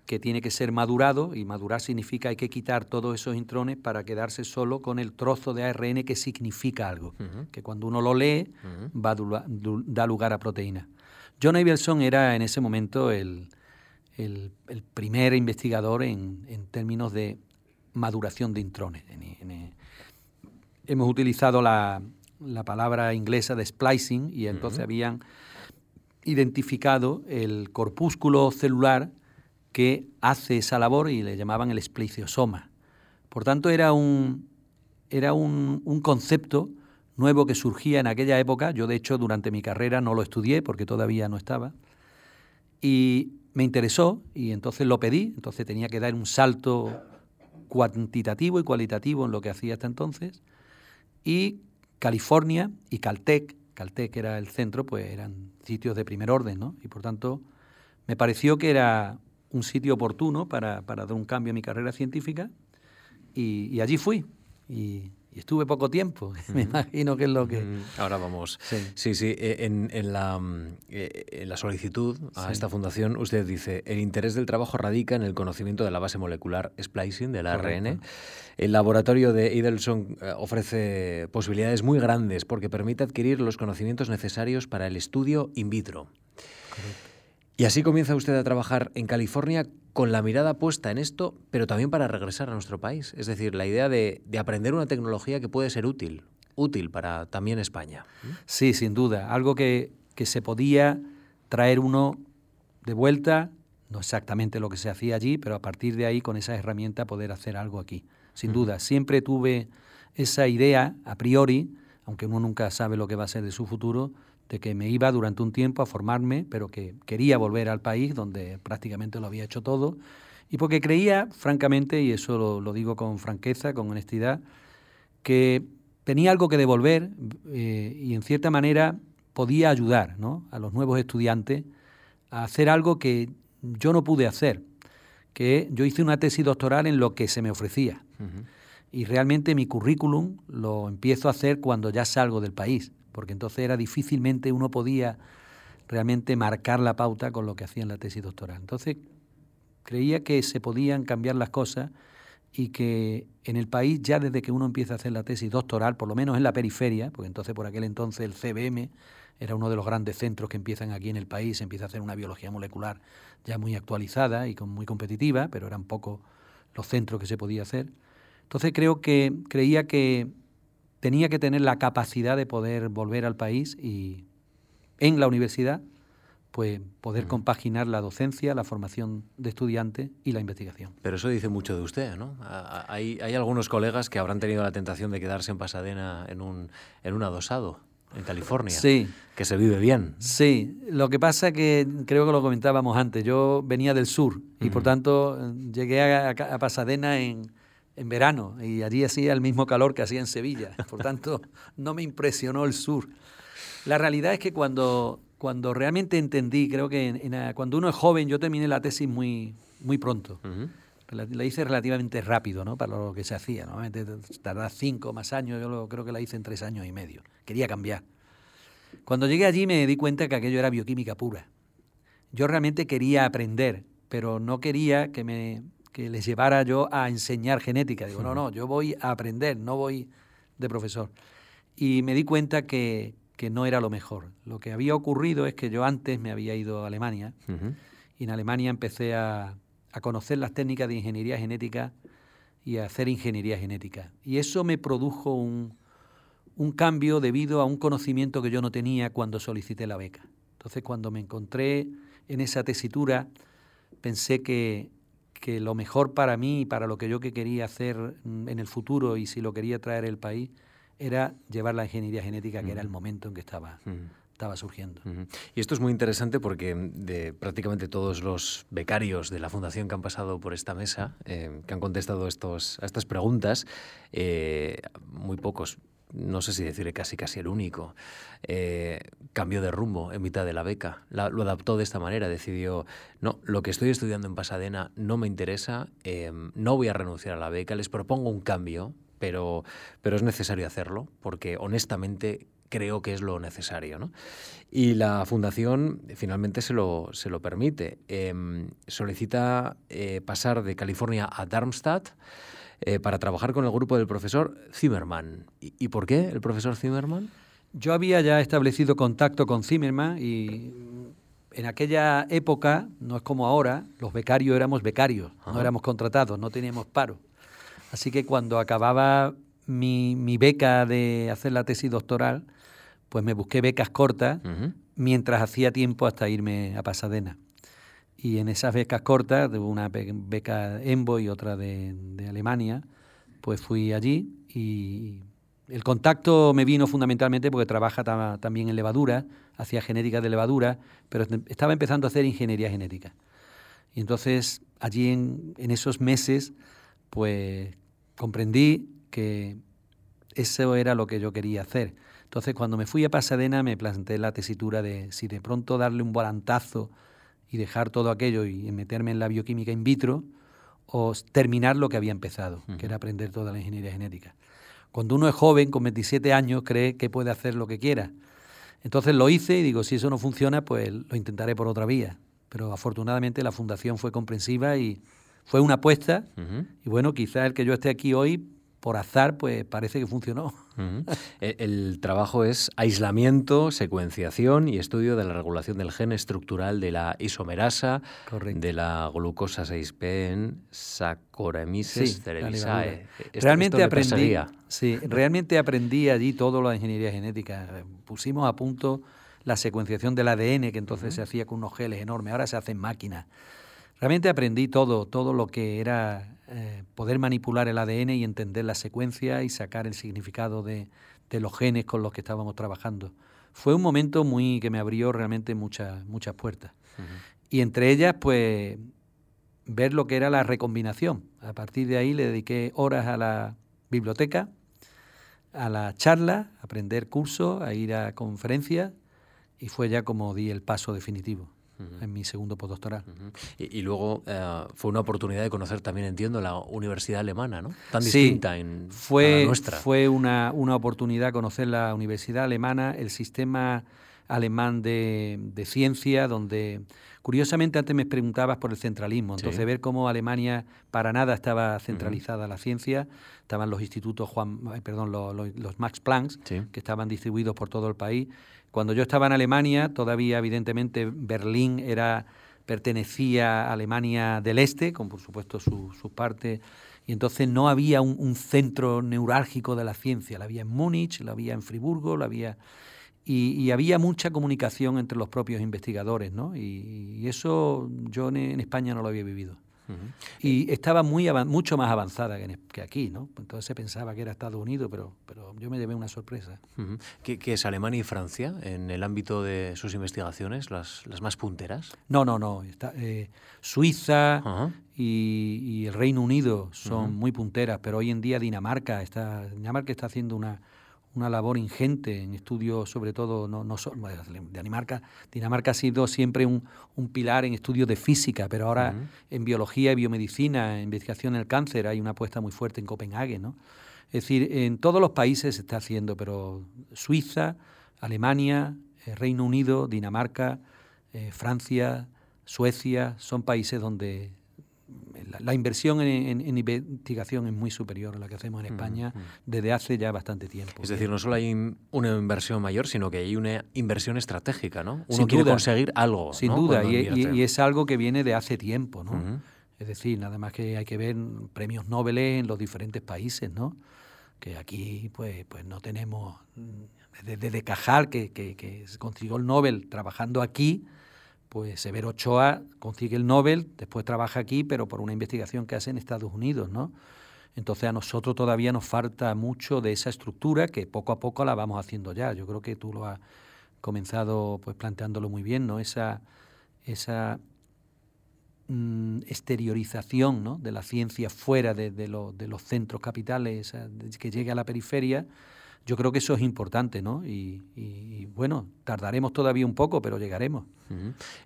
que tiene que ser madurado, y madurar significa hay que quitar todos esos intrones para quedarse solo con el trozo de ARN que significa algo, que cuando uno lo lee va a da lugar a proteínas. John Abelson era en ese momento el, primer investigador en, términos de maduración de intrones. hemos utilizado la, palabra inglesa de splicing y entonces habían identificado el corpúsculo celular que hace esa labor y le llamaban el espliciosoma. Por tanto, era un, era un, concepto nuevo que surgía en aquella época. Yo, de hecho, durante mi carrera no lo estudié porque todavía no estaba. Y me interesó y entonces lo pedí. Entonces tenía que dar un salto cuantitativo y cualitativo en lo que hacía hasta entonces. Y California y Caltech, Caltech era el centro, pues eran sitios de primer orden, ¿no? Y por tanto, me pareció que era un sitio oportuno para, para, dar un cambio a mi carrera científica y, allí fui. Y, estuve poco tiempo, (laughs) me imagino que es lo que... Ahora vamos. Sí, sí, e, En, en, la, e, en, la, solicitud a esta fundación usted dice, el interés del trabajo radica en el conocimiento de la base molecular splicing del ARN. El laboratorio de Idelson eh, ofrece posibilidades muy grandes porque permite adquirir los conocimientos necesarios para el estudio in vitro. Correcto. Y así comienza usted a trabajar en California con la mirada puesta en esto, pero también para regresar a nuestro país. Es decir, la idea de, aprender una tecnología que puede ser útil, útil para también España. Sí, sin duda. Algo que, se podía traer uno de vuelta, no exactamente lo que se hacía allí, pero a partir de ahí, con esa herramienta, poder hacer algo aquí. Sin duda. Siempre tuve esa idea, a priori, aunque uno nunca sabe lo que va a ser de su futuro, de que me iba durante un tiempo a formarme, pero que quería volver al país donde prácticamente lo había hecho todo, y porque creía, francamente, y eso lo, digo con franqueza, con honestidad, que tenía algo que devolver eh, y en cierta manera podía ayudar a los nuevos estudiantes a hacer algo que yo no pude hacer, que yo hice una tesis doctoral en lo que se me ofrecía. Y realmente mi currículum lo empiezo a hacer cuando ya salgo del país porque entonces era difícilmente uno podía realmente marcar la pauta con lo que hacía en la tesis doctoral. Entonces creía que se podían cambiar las cosas y que en el país ya desde que uno empieza a hacer la tesis doctoral, por lo menos en la periferia, porque entonces por aquel entonces el CBM era uno de los grandes centros que empiezan aquí en el país, empieza a hacer una biología molecular ya muy actualizada y muy competitiva, pero eran pocos los centros que se podía hacer. Entonces creo que creía que tenía que tener la capacidad de poder volver al país y en la universidad pues poder compaginar la docencia, la formación de estudiantes y la investigación. Pero eso dice mucho de usted, ¿no? Hay, hay algunos colegas que habrán tenido la tentación de quedarse en Pasadena en un, en un adosado en California. Sí. Que se vive bien. Sí, lo que pasa que creo que lo comentábamos antes, yo venía del sur y por tanto llegué a Pasadena en, en verano y allí hacía el mismo calor que hacía en Sevilla. Por tanto, no me impresionó el sur. La realidad es que cuando, cuando realmente entendí, creo que cuando uno es joven, yo terminé la tesis muy, muy pronto. La, hice relativamente rápido, ¿no? Para lo que se hacía. Normalmente tardaba cinco más años, yo creo que la hice en tres años y medio. Quería cambiar. Cuando llegué allí me di cuenta que aquello era bioquímica pura. Yo realmente quería aprender, pero no quería que me que les llevara yo a enseñar genética. Digo, no, no, yo voy a aprender, no voy de profesor. Y me di cuenta que, no era lo mejor. Lo que había ocurrido es que yo antes me había ido a Alemania y en Alemania empecé a, conocer las técnicas de ingeniería genética y a hacer ingeniería genética. Y eso me produjo un, un cambio debido a un conocimiento que yo no tenía cuando solicité la beca. Entonces, cuando me encontré en esa tesitura, pensé que que lo mejor para mí y para lo que yo que quería hacer mm, en el futuro y si lo quería traer el país era llevar la ingeniería genética, que era el momento en que estaba, estaba surgiendo. Y esto es muy interesante porque de prácticamente todos los becarios de la Fundación que han pasado por esta mesa, eh, que han contestado estos, a estas preguntas, eh, muy pocos no sé si decirle casi casi el único, eh, cambió de rumbo en mitad de la beca. lo adaptó de esta manera, decidió, no, lo que estoy estudiando en Pasadena no me interesa, em, no voy a renunciar a la beca, les propongo un cambio, pero, pero es necesario hacerlo, porque honestamente creo que es lo necesario. Y la fundación finalmente se lo, se lo permite. Em, solicita eh, pasar de California a Darmstadt. Eh, para trabajar con el grupo del profesor Zimmerman. ¿Y, por qué el profesor Zimmerman? Yo había ya establecido contacto con Zimmerman y en aquella época, no es como ahora, los becarios éramos becarios, no éramos contratados, no teníamos paro. Así que cuando acababa mi, beca de hacer la tesis doctoral, pues me busqué becas cortas mientras hacía tiempo hasta irme a Pasadena. Y en esas becas cortas, de una beca ENVO y otra de, Alemania, pues fui allí y el contacto me vino fundamentalmente porque trabaja también en levadura, hacía genética de levadura, pero estaba empezando a hacer ingeniería genética. Y entonces allí en, en esos meses, pues comprendí que eso era lo que yo quería hacer. Entonces cuando me fui a Pasadena me planteé la tesitura de si de pronto darle un volantazo y dejar todo aquello y meterme en la bioquímica in vitro o terminar lo que había empezado, que era aprender toda la ingeniería genética. Cuando uno es joven, con 27 años, cree que puede hacer lo que quiera. Entonces lo hice y digo, si eso no funciona, pues lo intentaré por otra vía. Pero afortunadamente la fundación fue comprensiva y fue una apuesta. Y bueno, quizás el que yo esté aquí hoy por azar, pues parece que funcionó. E, el, trabajo es aislamiento, secuenciación y estudio de la regulación del gen estructural de la isomerasa, de la glucosa 6P en Saccharomyces cerevisiae. realmente aprendí, sí, realmente aprendí allí todo lo de ingeniería genética. Pusimos a punto la secuenciación del ADN, que entonces se hacía con unos geles enormes, ahora se hace en máquina. Realmente aprendí todo, todo lo que era eh, poder manipular el ADN y entender la secuencia y sacar el significado de, los genes con los que estábamos trabajando. Fue un momento muy que me abrió realmente muchas, muchas puertas. Y entre ellas, pues, ver lo que era la recombinación. A partir de ahí le dediqué horas a la biblioteca, a la charla, a aprender cursos, a ir a conferencias, y fue ya como di el paso definitivo en mi segundo postdoctoral. y, luego eh, fue una oportunidad de conocer también, entiendo, la universidad alemana, ¿no? Tan distinta en, fue, la nuestra. Fue una, una oportunidad conocer la universidad alemana, el sistema alemán de, de, ciencia, donde curiosamente antes me preguntabas por el centralismo, entonces ver cómo Alemania para nada estaba centralizada la ciencia, estaban los institutos Juan, perdón, los, los, Max Planck, que estaban distribuidos por todo el país, cuando yo estaba en Alemania, todavía evidentemente Berlín era pertenecía a Alemania del Este, con por supuesto sus su partes, y entonces no había un, centro neurálgico de la ciencia, la había en Múnich, la había en Friburgo, la había... Y, había mucha comunicación entre los propios investigadores, ¿no? Y, eso yo en España no lo había vivido. Y estaba muy mucho más avanzada que, aquí, ¿no? Entonces se pensaba que era Estados Unidos, pero, pero yo me llevé una sorpresa. ¿Qué, es Alemania y Francia en el ámbito de sus investigaciones, las, las más punteras? No, no, no. Eh, Suiza y, el Reino Unido son muy punteras, pero hoy en día Dinamarca está, Dinamarca está haciendo una, una labor ingente en estudios, sobre todo, no, no de Dinamarca. Dinamarca ha sido siempre un, un pilar en estudios de física, pero ahora en biología y biomedicina, en investigación en el cáncer, hay una apuesta muy fuerte en Copenhague, ¿no? Es decir, en todos los países se está haciendo, pero Suiza, Alemania, eh, Reino Unido, Dinamarca, eh, Francia, Suecia, son países donde la, inversión en, investigación es muy superior a la que hacemos en España desde hace ya bastante tiempo. Es decir, no solo hay una inversión mayor, sino que hay una inversión estratégica, ¿no? Uno quiere conseguir algo. Sin duda, y, es algo que viene de hace tiempo, ¿no? Es decir, nada más que hay que ver premios Nobel en los diferentes países, ¿no? Que aquí, pues, pues no tenemos. Desde, Cajal, que, que, que consiguió el Nobel trabajando aquí, pues Severo Ochoa consigue el Nobel, después trabaja aquí, pero por una investigación que hace en Estados Unidos, ¿no? Entonces a nosotros todavía nos falta mucho de esa estructura que poco a poco la vamos haciendo ya. Yo creo que tú lo has comenzado pues planteándolo muy bien, ¿no? Esa, esa mm, exteriorización ¿no? de la ciencia fuera de, de, los centros capitales, que llegue a la periferia, yo creo que eso es importante, ¿no? Y, bueno, tardaremos todavía un poco, pero llegaremos.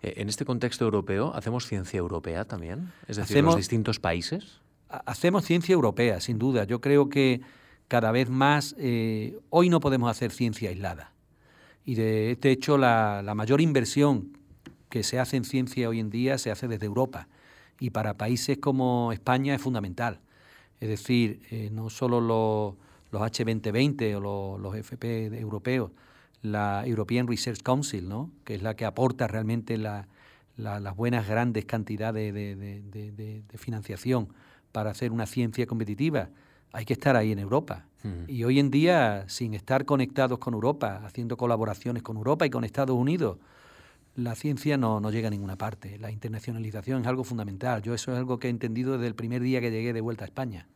Eh, en este contexto europeo, ¿hacemos ciencia europea también? Es decir, ¿Hacemos, los distintos países? Hacemos ciencia europea, sin duda. Yo creo que cada vez más, eh, hoy no podemos hacer ciencia aislada. Y de, este hecho, la, mayor inversión que se hace en ciencia hoy en día se hace desde Europa. Y para países como España es fundamental. Es decir, eh, no solo los los H2020 o los, FP europeos, la European Research Council, ¿no? que es la que aporta realmente las buenas grandes cantidades de, financiación para hacer una ciencia competitiva, hay que estar ahí en Europa. Y hoy en día, sin estar conectados con Europa, haciendo colaboraciones con Europa y con Estados Unidos, la ciencia no, no, llega a ninguna parte. La internacionalización es algo fundamental. Yo eso es algo que he entendido desde el primer día que llegué de vuelta a España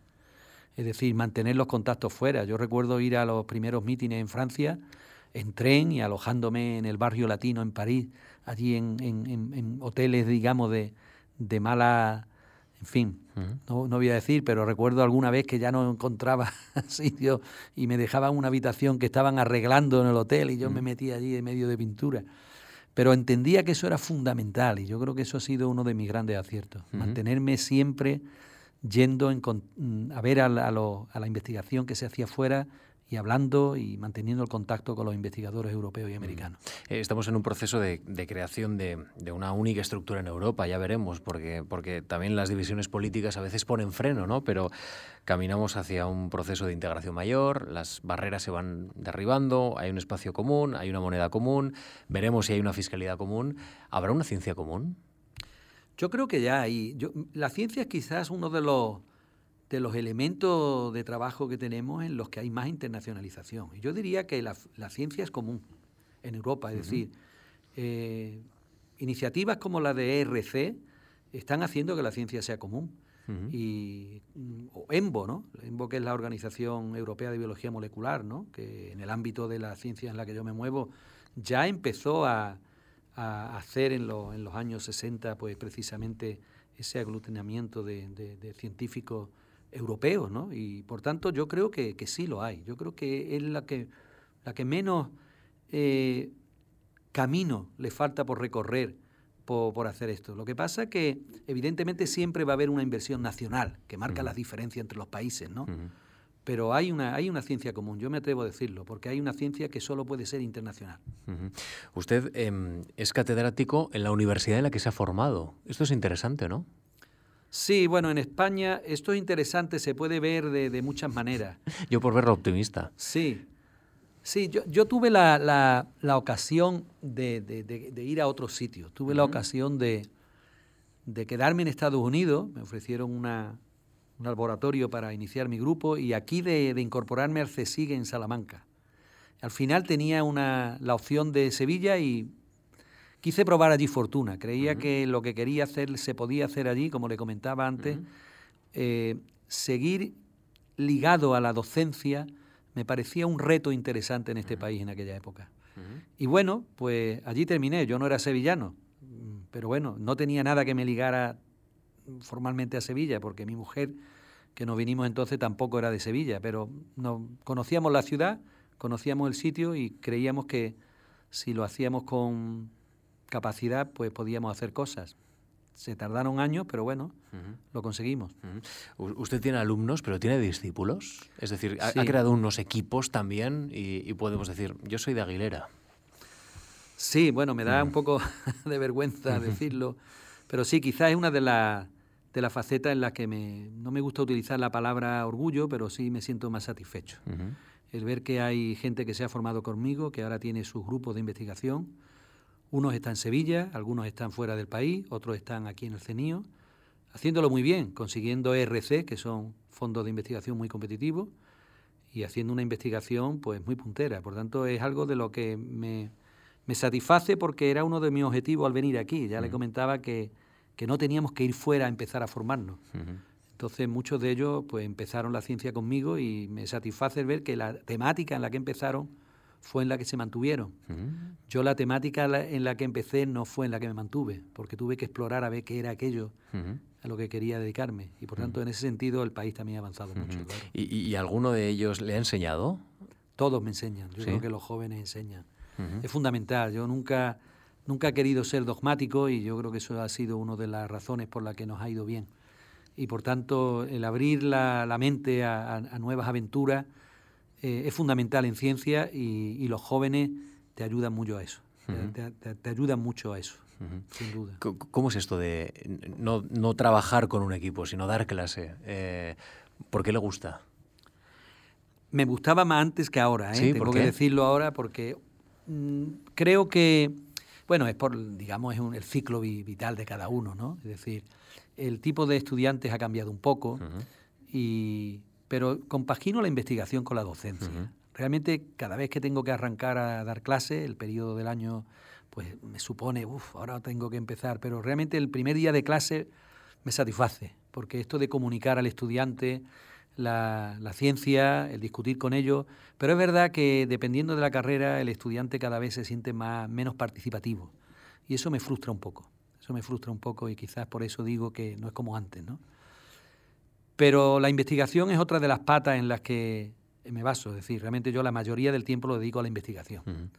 es decir, mantener los contactos fuera. Yo recuerdo ir a los primeros mítines en Francia en tren y alojándome en el barrio latino en París, allí en, hoteles, digamos, de, de, mala... En fin, no, no, voy a decir, pero recuerdo alguna vez que ya no encontraba (laughs) sitio y me dejaban una habitación que estaban arreglando en el hotel y yo me metía allí en medio de pintura. Pero entendía que eso era fundamental y yo creo que eso ha sido uno de mis grandes aciertos, mantenerme siempre yendo mm, a ver a la, investigación que se hacía fuera y hablando y manteniendo el contacto con los investigadores europeos y americanos. Mm. Eh, estamos en un proceso de, creación de, una única estructura en Europa, ya veremos, porque, porque también las divisiones políticas a veces ponen freno, ¿no? Pero caminamos hacia un proceso de integración mayor, las barreras se van derribando, hay un espacio común, hay una moneda común, veremos si hay una fiscalidad común. ¿Habrá una ciencia común? Yo creo que ya hay. la ciencia es quizás uno de los, de los elementos de trabajo que tenemos en los que hay más internacionalización. Y yo diría que la, ciencia es común en Europa, es decir, eh, iniciativas como la de ERC están haciendo que la ciencia sea común. Y o EMBO, ¿no? EMBO que es la Organización Europea de Biología Molecular, ¿no? Que en el ámbito de la ciencia en la que yo me muevo ya empezó a, a hacer en, en, los años 60, pues precisamente ese aglutinamiento de, científicos europeos, ¿no? Y por tanto yo creo que, sí lo hay. Yo creo que es la que, la que menos eh, camino le falta por recorrer por, hacer esto. Lo que pasa es que evidentemente siempre va a haber una inversión nacional que marca las diferencias entre los países, ¿no? Pero hay una, hay una ciencia común, yo me atrevo a decirlo, porque hay una ciencia que solo puede ser internacional. Usted em, es catedrático en la universidad en la que se ha formado. Esto es interesante, ¿no? Sí, bueno, en España esto es interesante, se puede ver de, muchas maneras. (laughs) yo por verlo optimista. Sí, sí, yo, yo tuve la, la, ocasión de, de, ir a otros sitios, tuve la ocasión de, de quedarme en Estados Unidos, me ofrecieron una, un laboratorio para iniciar mi grupo y aquí de, incorporarme al CSIG en Salamanca. Al final tenía una, la opción de Sevilla y quise probar allí fortuna. Creía que lo que quería hacer se podía hacer allí, como le comentaba antes. Eh, seguir ligado a la docencia me parecía un reto interesante en este país en aquella época. Y bueno, pues allí terminé. Yo no era sevillano, pero bueno, no tenía nada que me ligara formalmente a Sevilla, porque mi mujer, que nos vinimos entonces, tampoco era de Sevilla, pero no, conocíamos la ciudad, conocíamos el sitio y creíamos que si lo hacíamos con capacidad, pues podíamos hacer cosas. Se tardaron años, pero bueno, lo conseguimos. Usted tiene alumnos, pero tiene discípulos. Es decir, ha, creado unos equipos también y, podemos decir, yo soy de Aguilera. Sí, bueno, me da un poco (laughs) de vergüenza decirlo, pero sí, quizás es una de las de la faceta en la que me, no me gusta utilizar la palabra orgullo, pero sí me siento más satisfecho. El ver que hay gente que se ha formado conmigo, que ahora tiene sus grupos de investigación. Unos están en Sevilla, algunos están fuera del país, otros están aquí en el CENIO, haciéndolo muy bien, consiguiendo ERC, que son fondos de investigación muy competitivos, y haciendo una investigación pues muy puntera. Por tanto, es algo de lo que me, me satisface porque era uno de mis objetivos al venir aquí. Ya le comentaba que que no teníamos que ir fuera a empezar a formarnos. Entonces muchos de ellos pues empezaron la ciencia conmigo y me satisface ver que la temática en la que empezaron fue en la que se mantuvieron. Yo la temática en la que empecé no fue en la que me mantuve, porque tuve que explorar a ver qué era aquello a lo que quería dedicarme. Y por tanto, en ese sentido, el país también ha avanzado mucho. ¿Y, alguno de ellos le ha enseñado? Todos me enseñan. Yo creo que los jóvenes enseñan. Es fundamental. Yo nunca, nunca he querido ser dogmático y yo creo que eso ha sido una de las razones por las que nos ha ido bien y por tanto el abrir la, mente a, nuevas aventuras eh, es fundamental en ciencia y, los jóvenes te ayudan mucho a eso, te, ayudan mucho a eso, sin duda. ¿Cómo es esto de no, trabajar con un equipo, sino dar clase? Eh, ¿Por qué le gusta? Me gustaba más antes que ahora, ¿eh? tengo que decirlo ahora porque mm, creo que, bueno, es por, digamos, es el ciclo vital de cada uno, ¿no? Es decir, el tipo de estudiantes ha cambiado un poco, y, pero compagino la investigación con la docencia. Realmente cada vez que tengo que arrancar a dar clase, el periodo del año pues me supone, uff, ahora tengo que empezar, pero realmente el primer día de clase me satisface, porque esto de comunicar al estudiante la, ciencia, el discutir con ellos, pero es verdad que dependiendo de la carrera el estudiante cada vez se siente más, menos participativo y eso me frustra un poco. Eso me frustra un poco y quizás por eso digo que no es como antes, ¿no? Pero la investigación es otra de las patas en las que me baso. Es decir, realmente yo la mayoría del tiempo lo dedico a la investigación.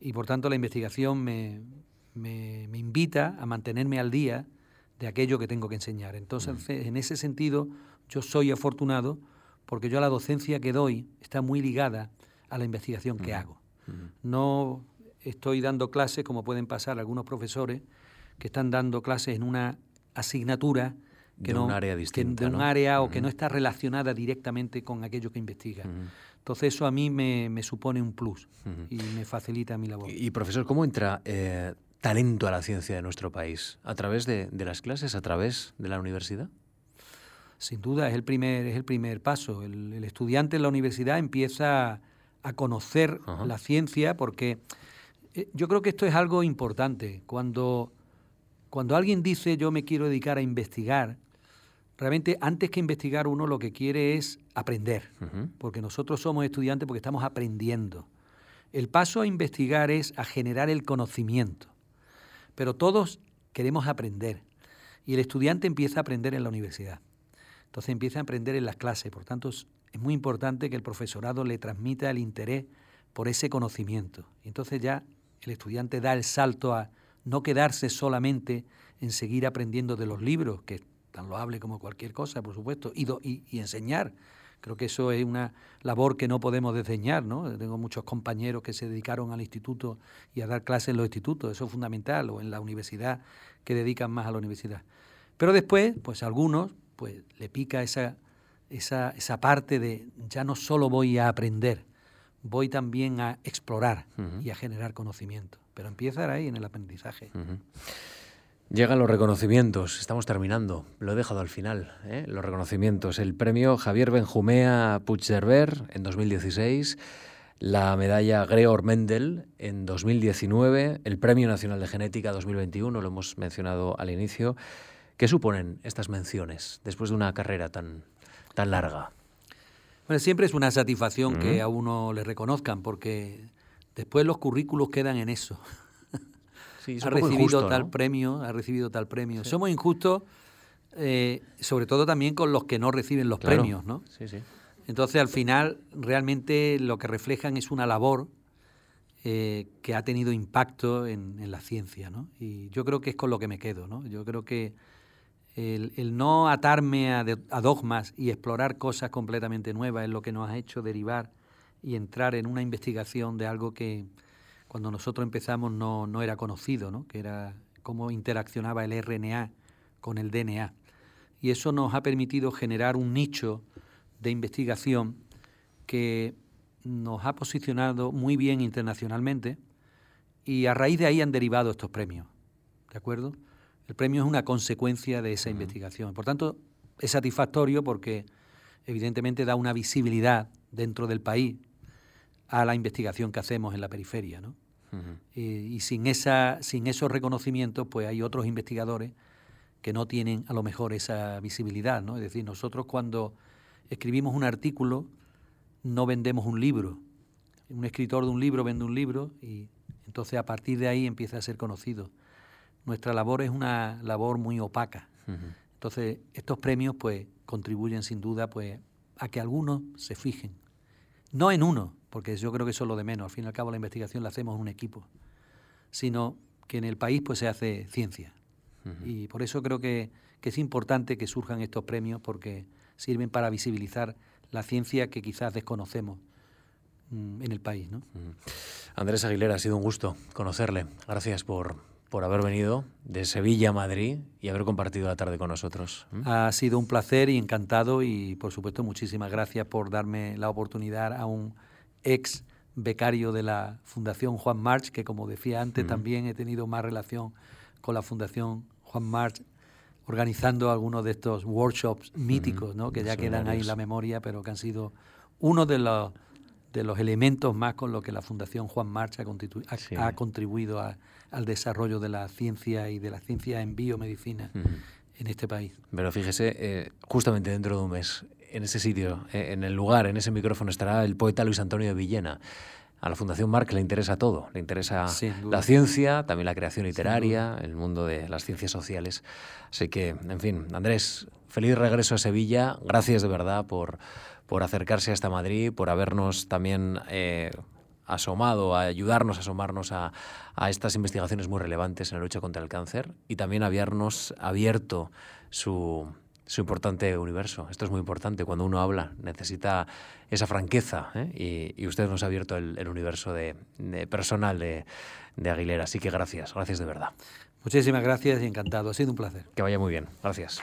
Y por tanto la investigación me, me, invita a mantenerme al día de aquello que tengo que enseñar. Entonces, en ese sentido, yo soy afortunado porque yo la docencia que doy está muy ligada a la investigación que hago. No estoy dando clases como pueden pasar algunos profesores que están dando clases en una asignatura que de no, un área distinta, de un área o que no está relacionada directamente con aquello que investiga. Entonces eso a mí me, supone un plus y me facilita mi labor. Y, profesor, ¿cómo entra eh, talento a la ciencia de nuestro país? ¿A través de, las clases? ¿A través de la universidad? Sin duda, es el primer, es el primer paso. El, estudiante en la universidad empieza a conocer la ciencia porque eh, yo creo que esto es algo importante. Cuando cuando alguien dice yo me quiero dedicar a investigar, realmente antes que investigar uno lo que quiere es aprender, porque nosotros somos estudiantes porque estamos aprendiendo. El paso a investigar es a generar el conocimiento, pero todos queremos aprender y el estudiante empieza a aprender en la universidad. Entonces empieza a aprender en las clases, por tanto es muy importante que el profesorado le transmita el interés por ese conocimiento. Y entonces ya el estudiante da el salto a no quedarse solamente en seguir aprendiendo de los libros, que tan loable como cualquier cosa, por supuesto, y, y, enseñar. Creo que eso es una labor que no podemos desdeñar, ¿no? Tengo muchos compañeros que se dedicaron al instituto y a dar clases en los institutos, eso es fundamental, o en la universidad, que dedican más a la universidad. Pero después, pues algunos, pues le pica esa, esa, esa parte de ya no solo voy a aprender, voy también a explorar y a generar conocimiento. Pero empieza ahí en el aprendizaje. Llegan los reconocimientos, estamos terminando, lo he dejado al final, ¿eh? los reconocimientos. El premio Javier Benjumea Puigcerver en 2016, la medalla Gregor Mendel en 2019, el Premio Nacional de Genética 2021, lo hemos mencionado al inicio. ¿Qué suponen estas menciones después de una carrera tan, tan larga? Bueno, siempre es una satisfacción que a uno le reconozcan, porque después los currículos quedan en eso. (laughs) ha recibido tal premio, ha recibido tal premio. Somos injustos, eh, sobre todo también con los que no reciben los premios, ¿no? Sí, sí. Entonces, al final, realmente lo que reflejan es una labor eh, que ha tenido impacto en, la ciencia, ¿no? Y yo creo que es con lo que me quedo, ¿no? Yo creo que el, no atarme a, dogmas y explorar cosas completamente nuevas es lo que nos ha hecho derivar y entrar en una investigación de algo que cuando nosotros empezamos no, era conocido, ¿no? que era cómo interaccionaba el RNA con el DNA. Y eso nos ha permitido generar un nicho de investigación que nos ha posicionado muy bien internacionalmente y a raíz de ahí han derivado estos premios. ¿De acuerdo? El premio es una consecuencia de esa investigación. Por tanto, es satisfactorio porque evidentemente da una visibilidad dentro del país a la investigación que hacemos en la periferia. y, sin, esa, sin esos reconocimientos, pues hay otros investigadores que no tienen a lo mejor esa visibilidad, ¿no? Es decir, nosotros cuando escribimos un artículo no vendemos un libro. Un escritor de un libro vende un libro y entonces a partir de ahí empieza a ser conocido. Nuestra labor es una labor muy opaca. Entonces, estos premios pues contribuyen sin duda pues a que algunos se fijen. No en uno, porque yo creo que eso es lo de menos. Al fin y al cabo la investigación la hacemos en un equipo. Sino que en el país pues se hace ciencia. Y por eso creo que, es importante que surjan estos premios porque sirven para visibilizar la ciencia que quizás desconocemos mm, en el país. ¿no? Andrés Aguilera, ha sido un gusto conocerle. Gracias por, por haber venido de Sevilla a Madrid y haber compartido la tarde con nosotros. Ha sido un placer y encantado y por supuesto muchísimas gracias por darme la oportunidad a un ex becario de la Fundación Juan March, que como decía antes también he tenido más relación con la Fundación Juan March organizando algunos de estos workshops míticos, ¿no? que ya quedan ahí en la memoria, pero que han sido uno de los, de los elementos más con los que la Fundación Juan March ha, contribuido al desarrollo de la ciencia y de la ciencia en biomedicina en este país. Pero fíjese, eh, justamente dentro de un mes, en ese sitio, eh, en el lugar, en ese micrófono, estará el poeta Luis Antonio de Villena. A la Fundación Marc le interesa todo, le interesa la ciencia, también la creación literaria, el mundo de las ciencias sociales. Así que, en fin, Andrés, feliz regreso a Sevilla, gracias de verdad por, por acercarse hasta Madrid, por habernos también eh, asomado, a ayudarnos a asomarnos a, a, estas investigaciones muy relevantes en la lucha contra el cáncer y también habernos abierto su, su importante universo. Esto es muy importante. Cuando uno habla, necesita esa franqueza. ¿eh? Y, usted nos ha abierto el, universo de, personal de, de, Aguilera. Así que gracias, gracias de verdad. Muchísimas gracias y encantado. Ha sido un placer. Que vaya muy bien. Gracias.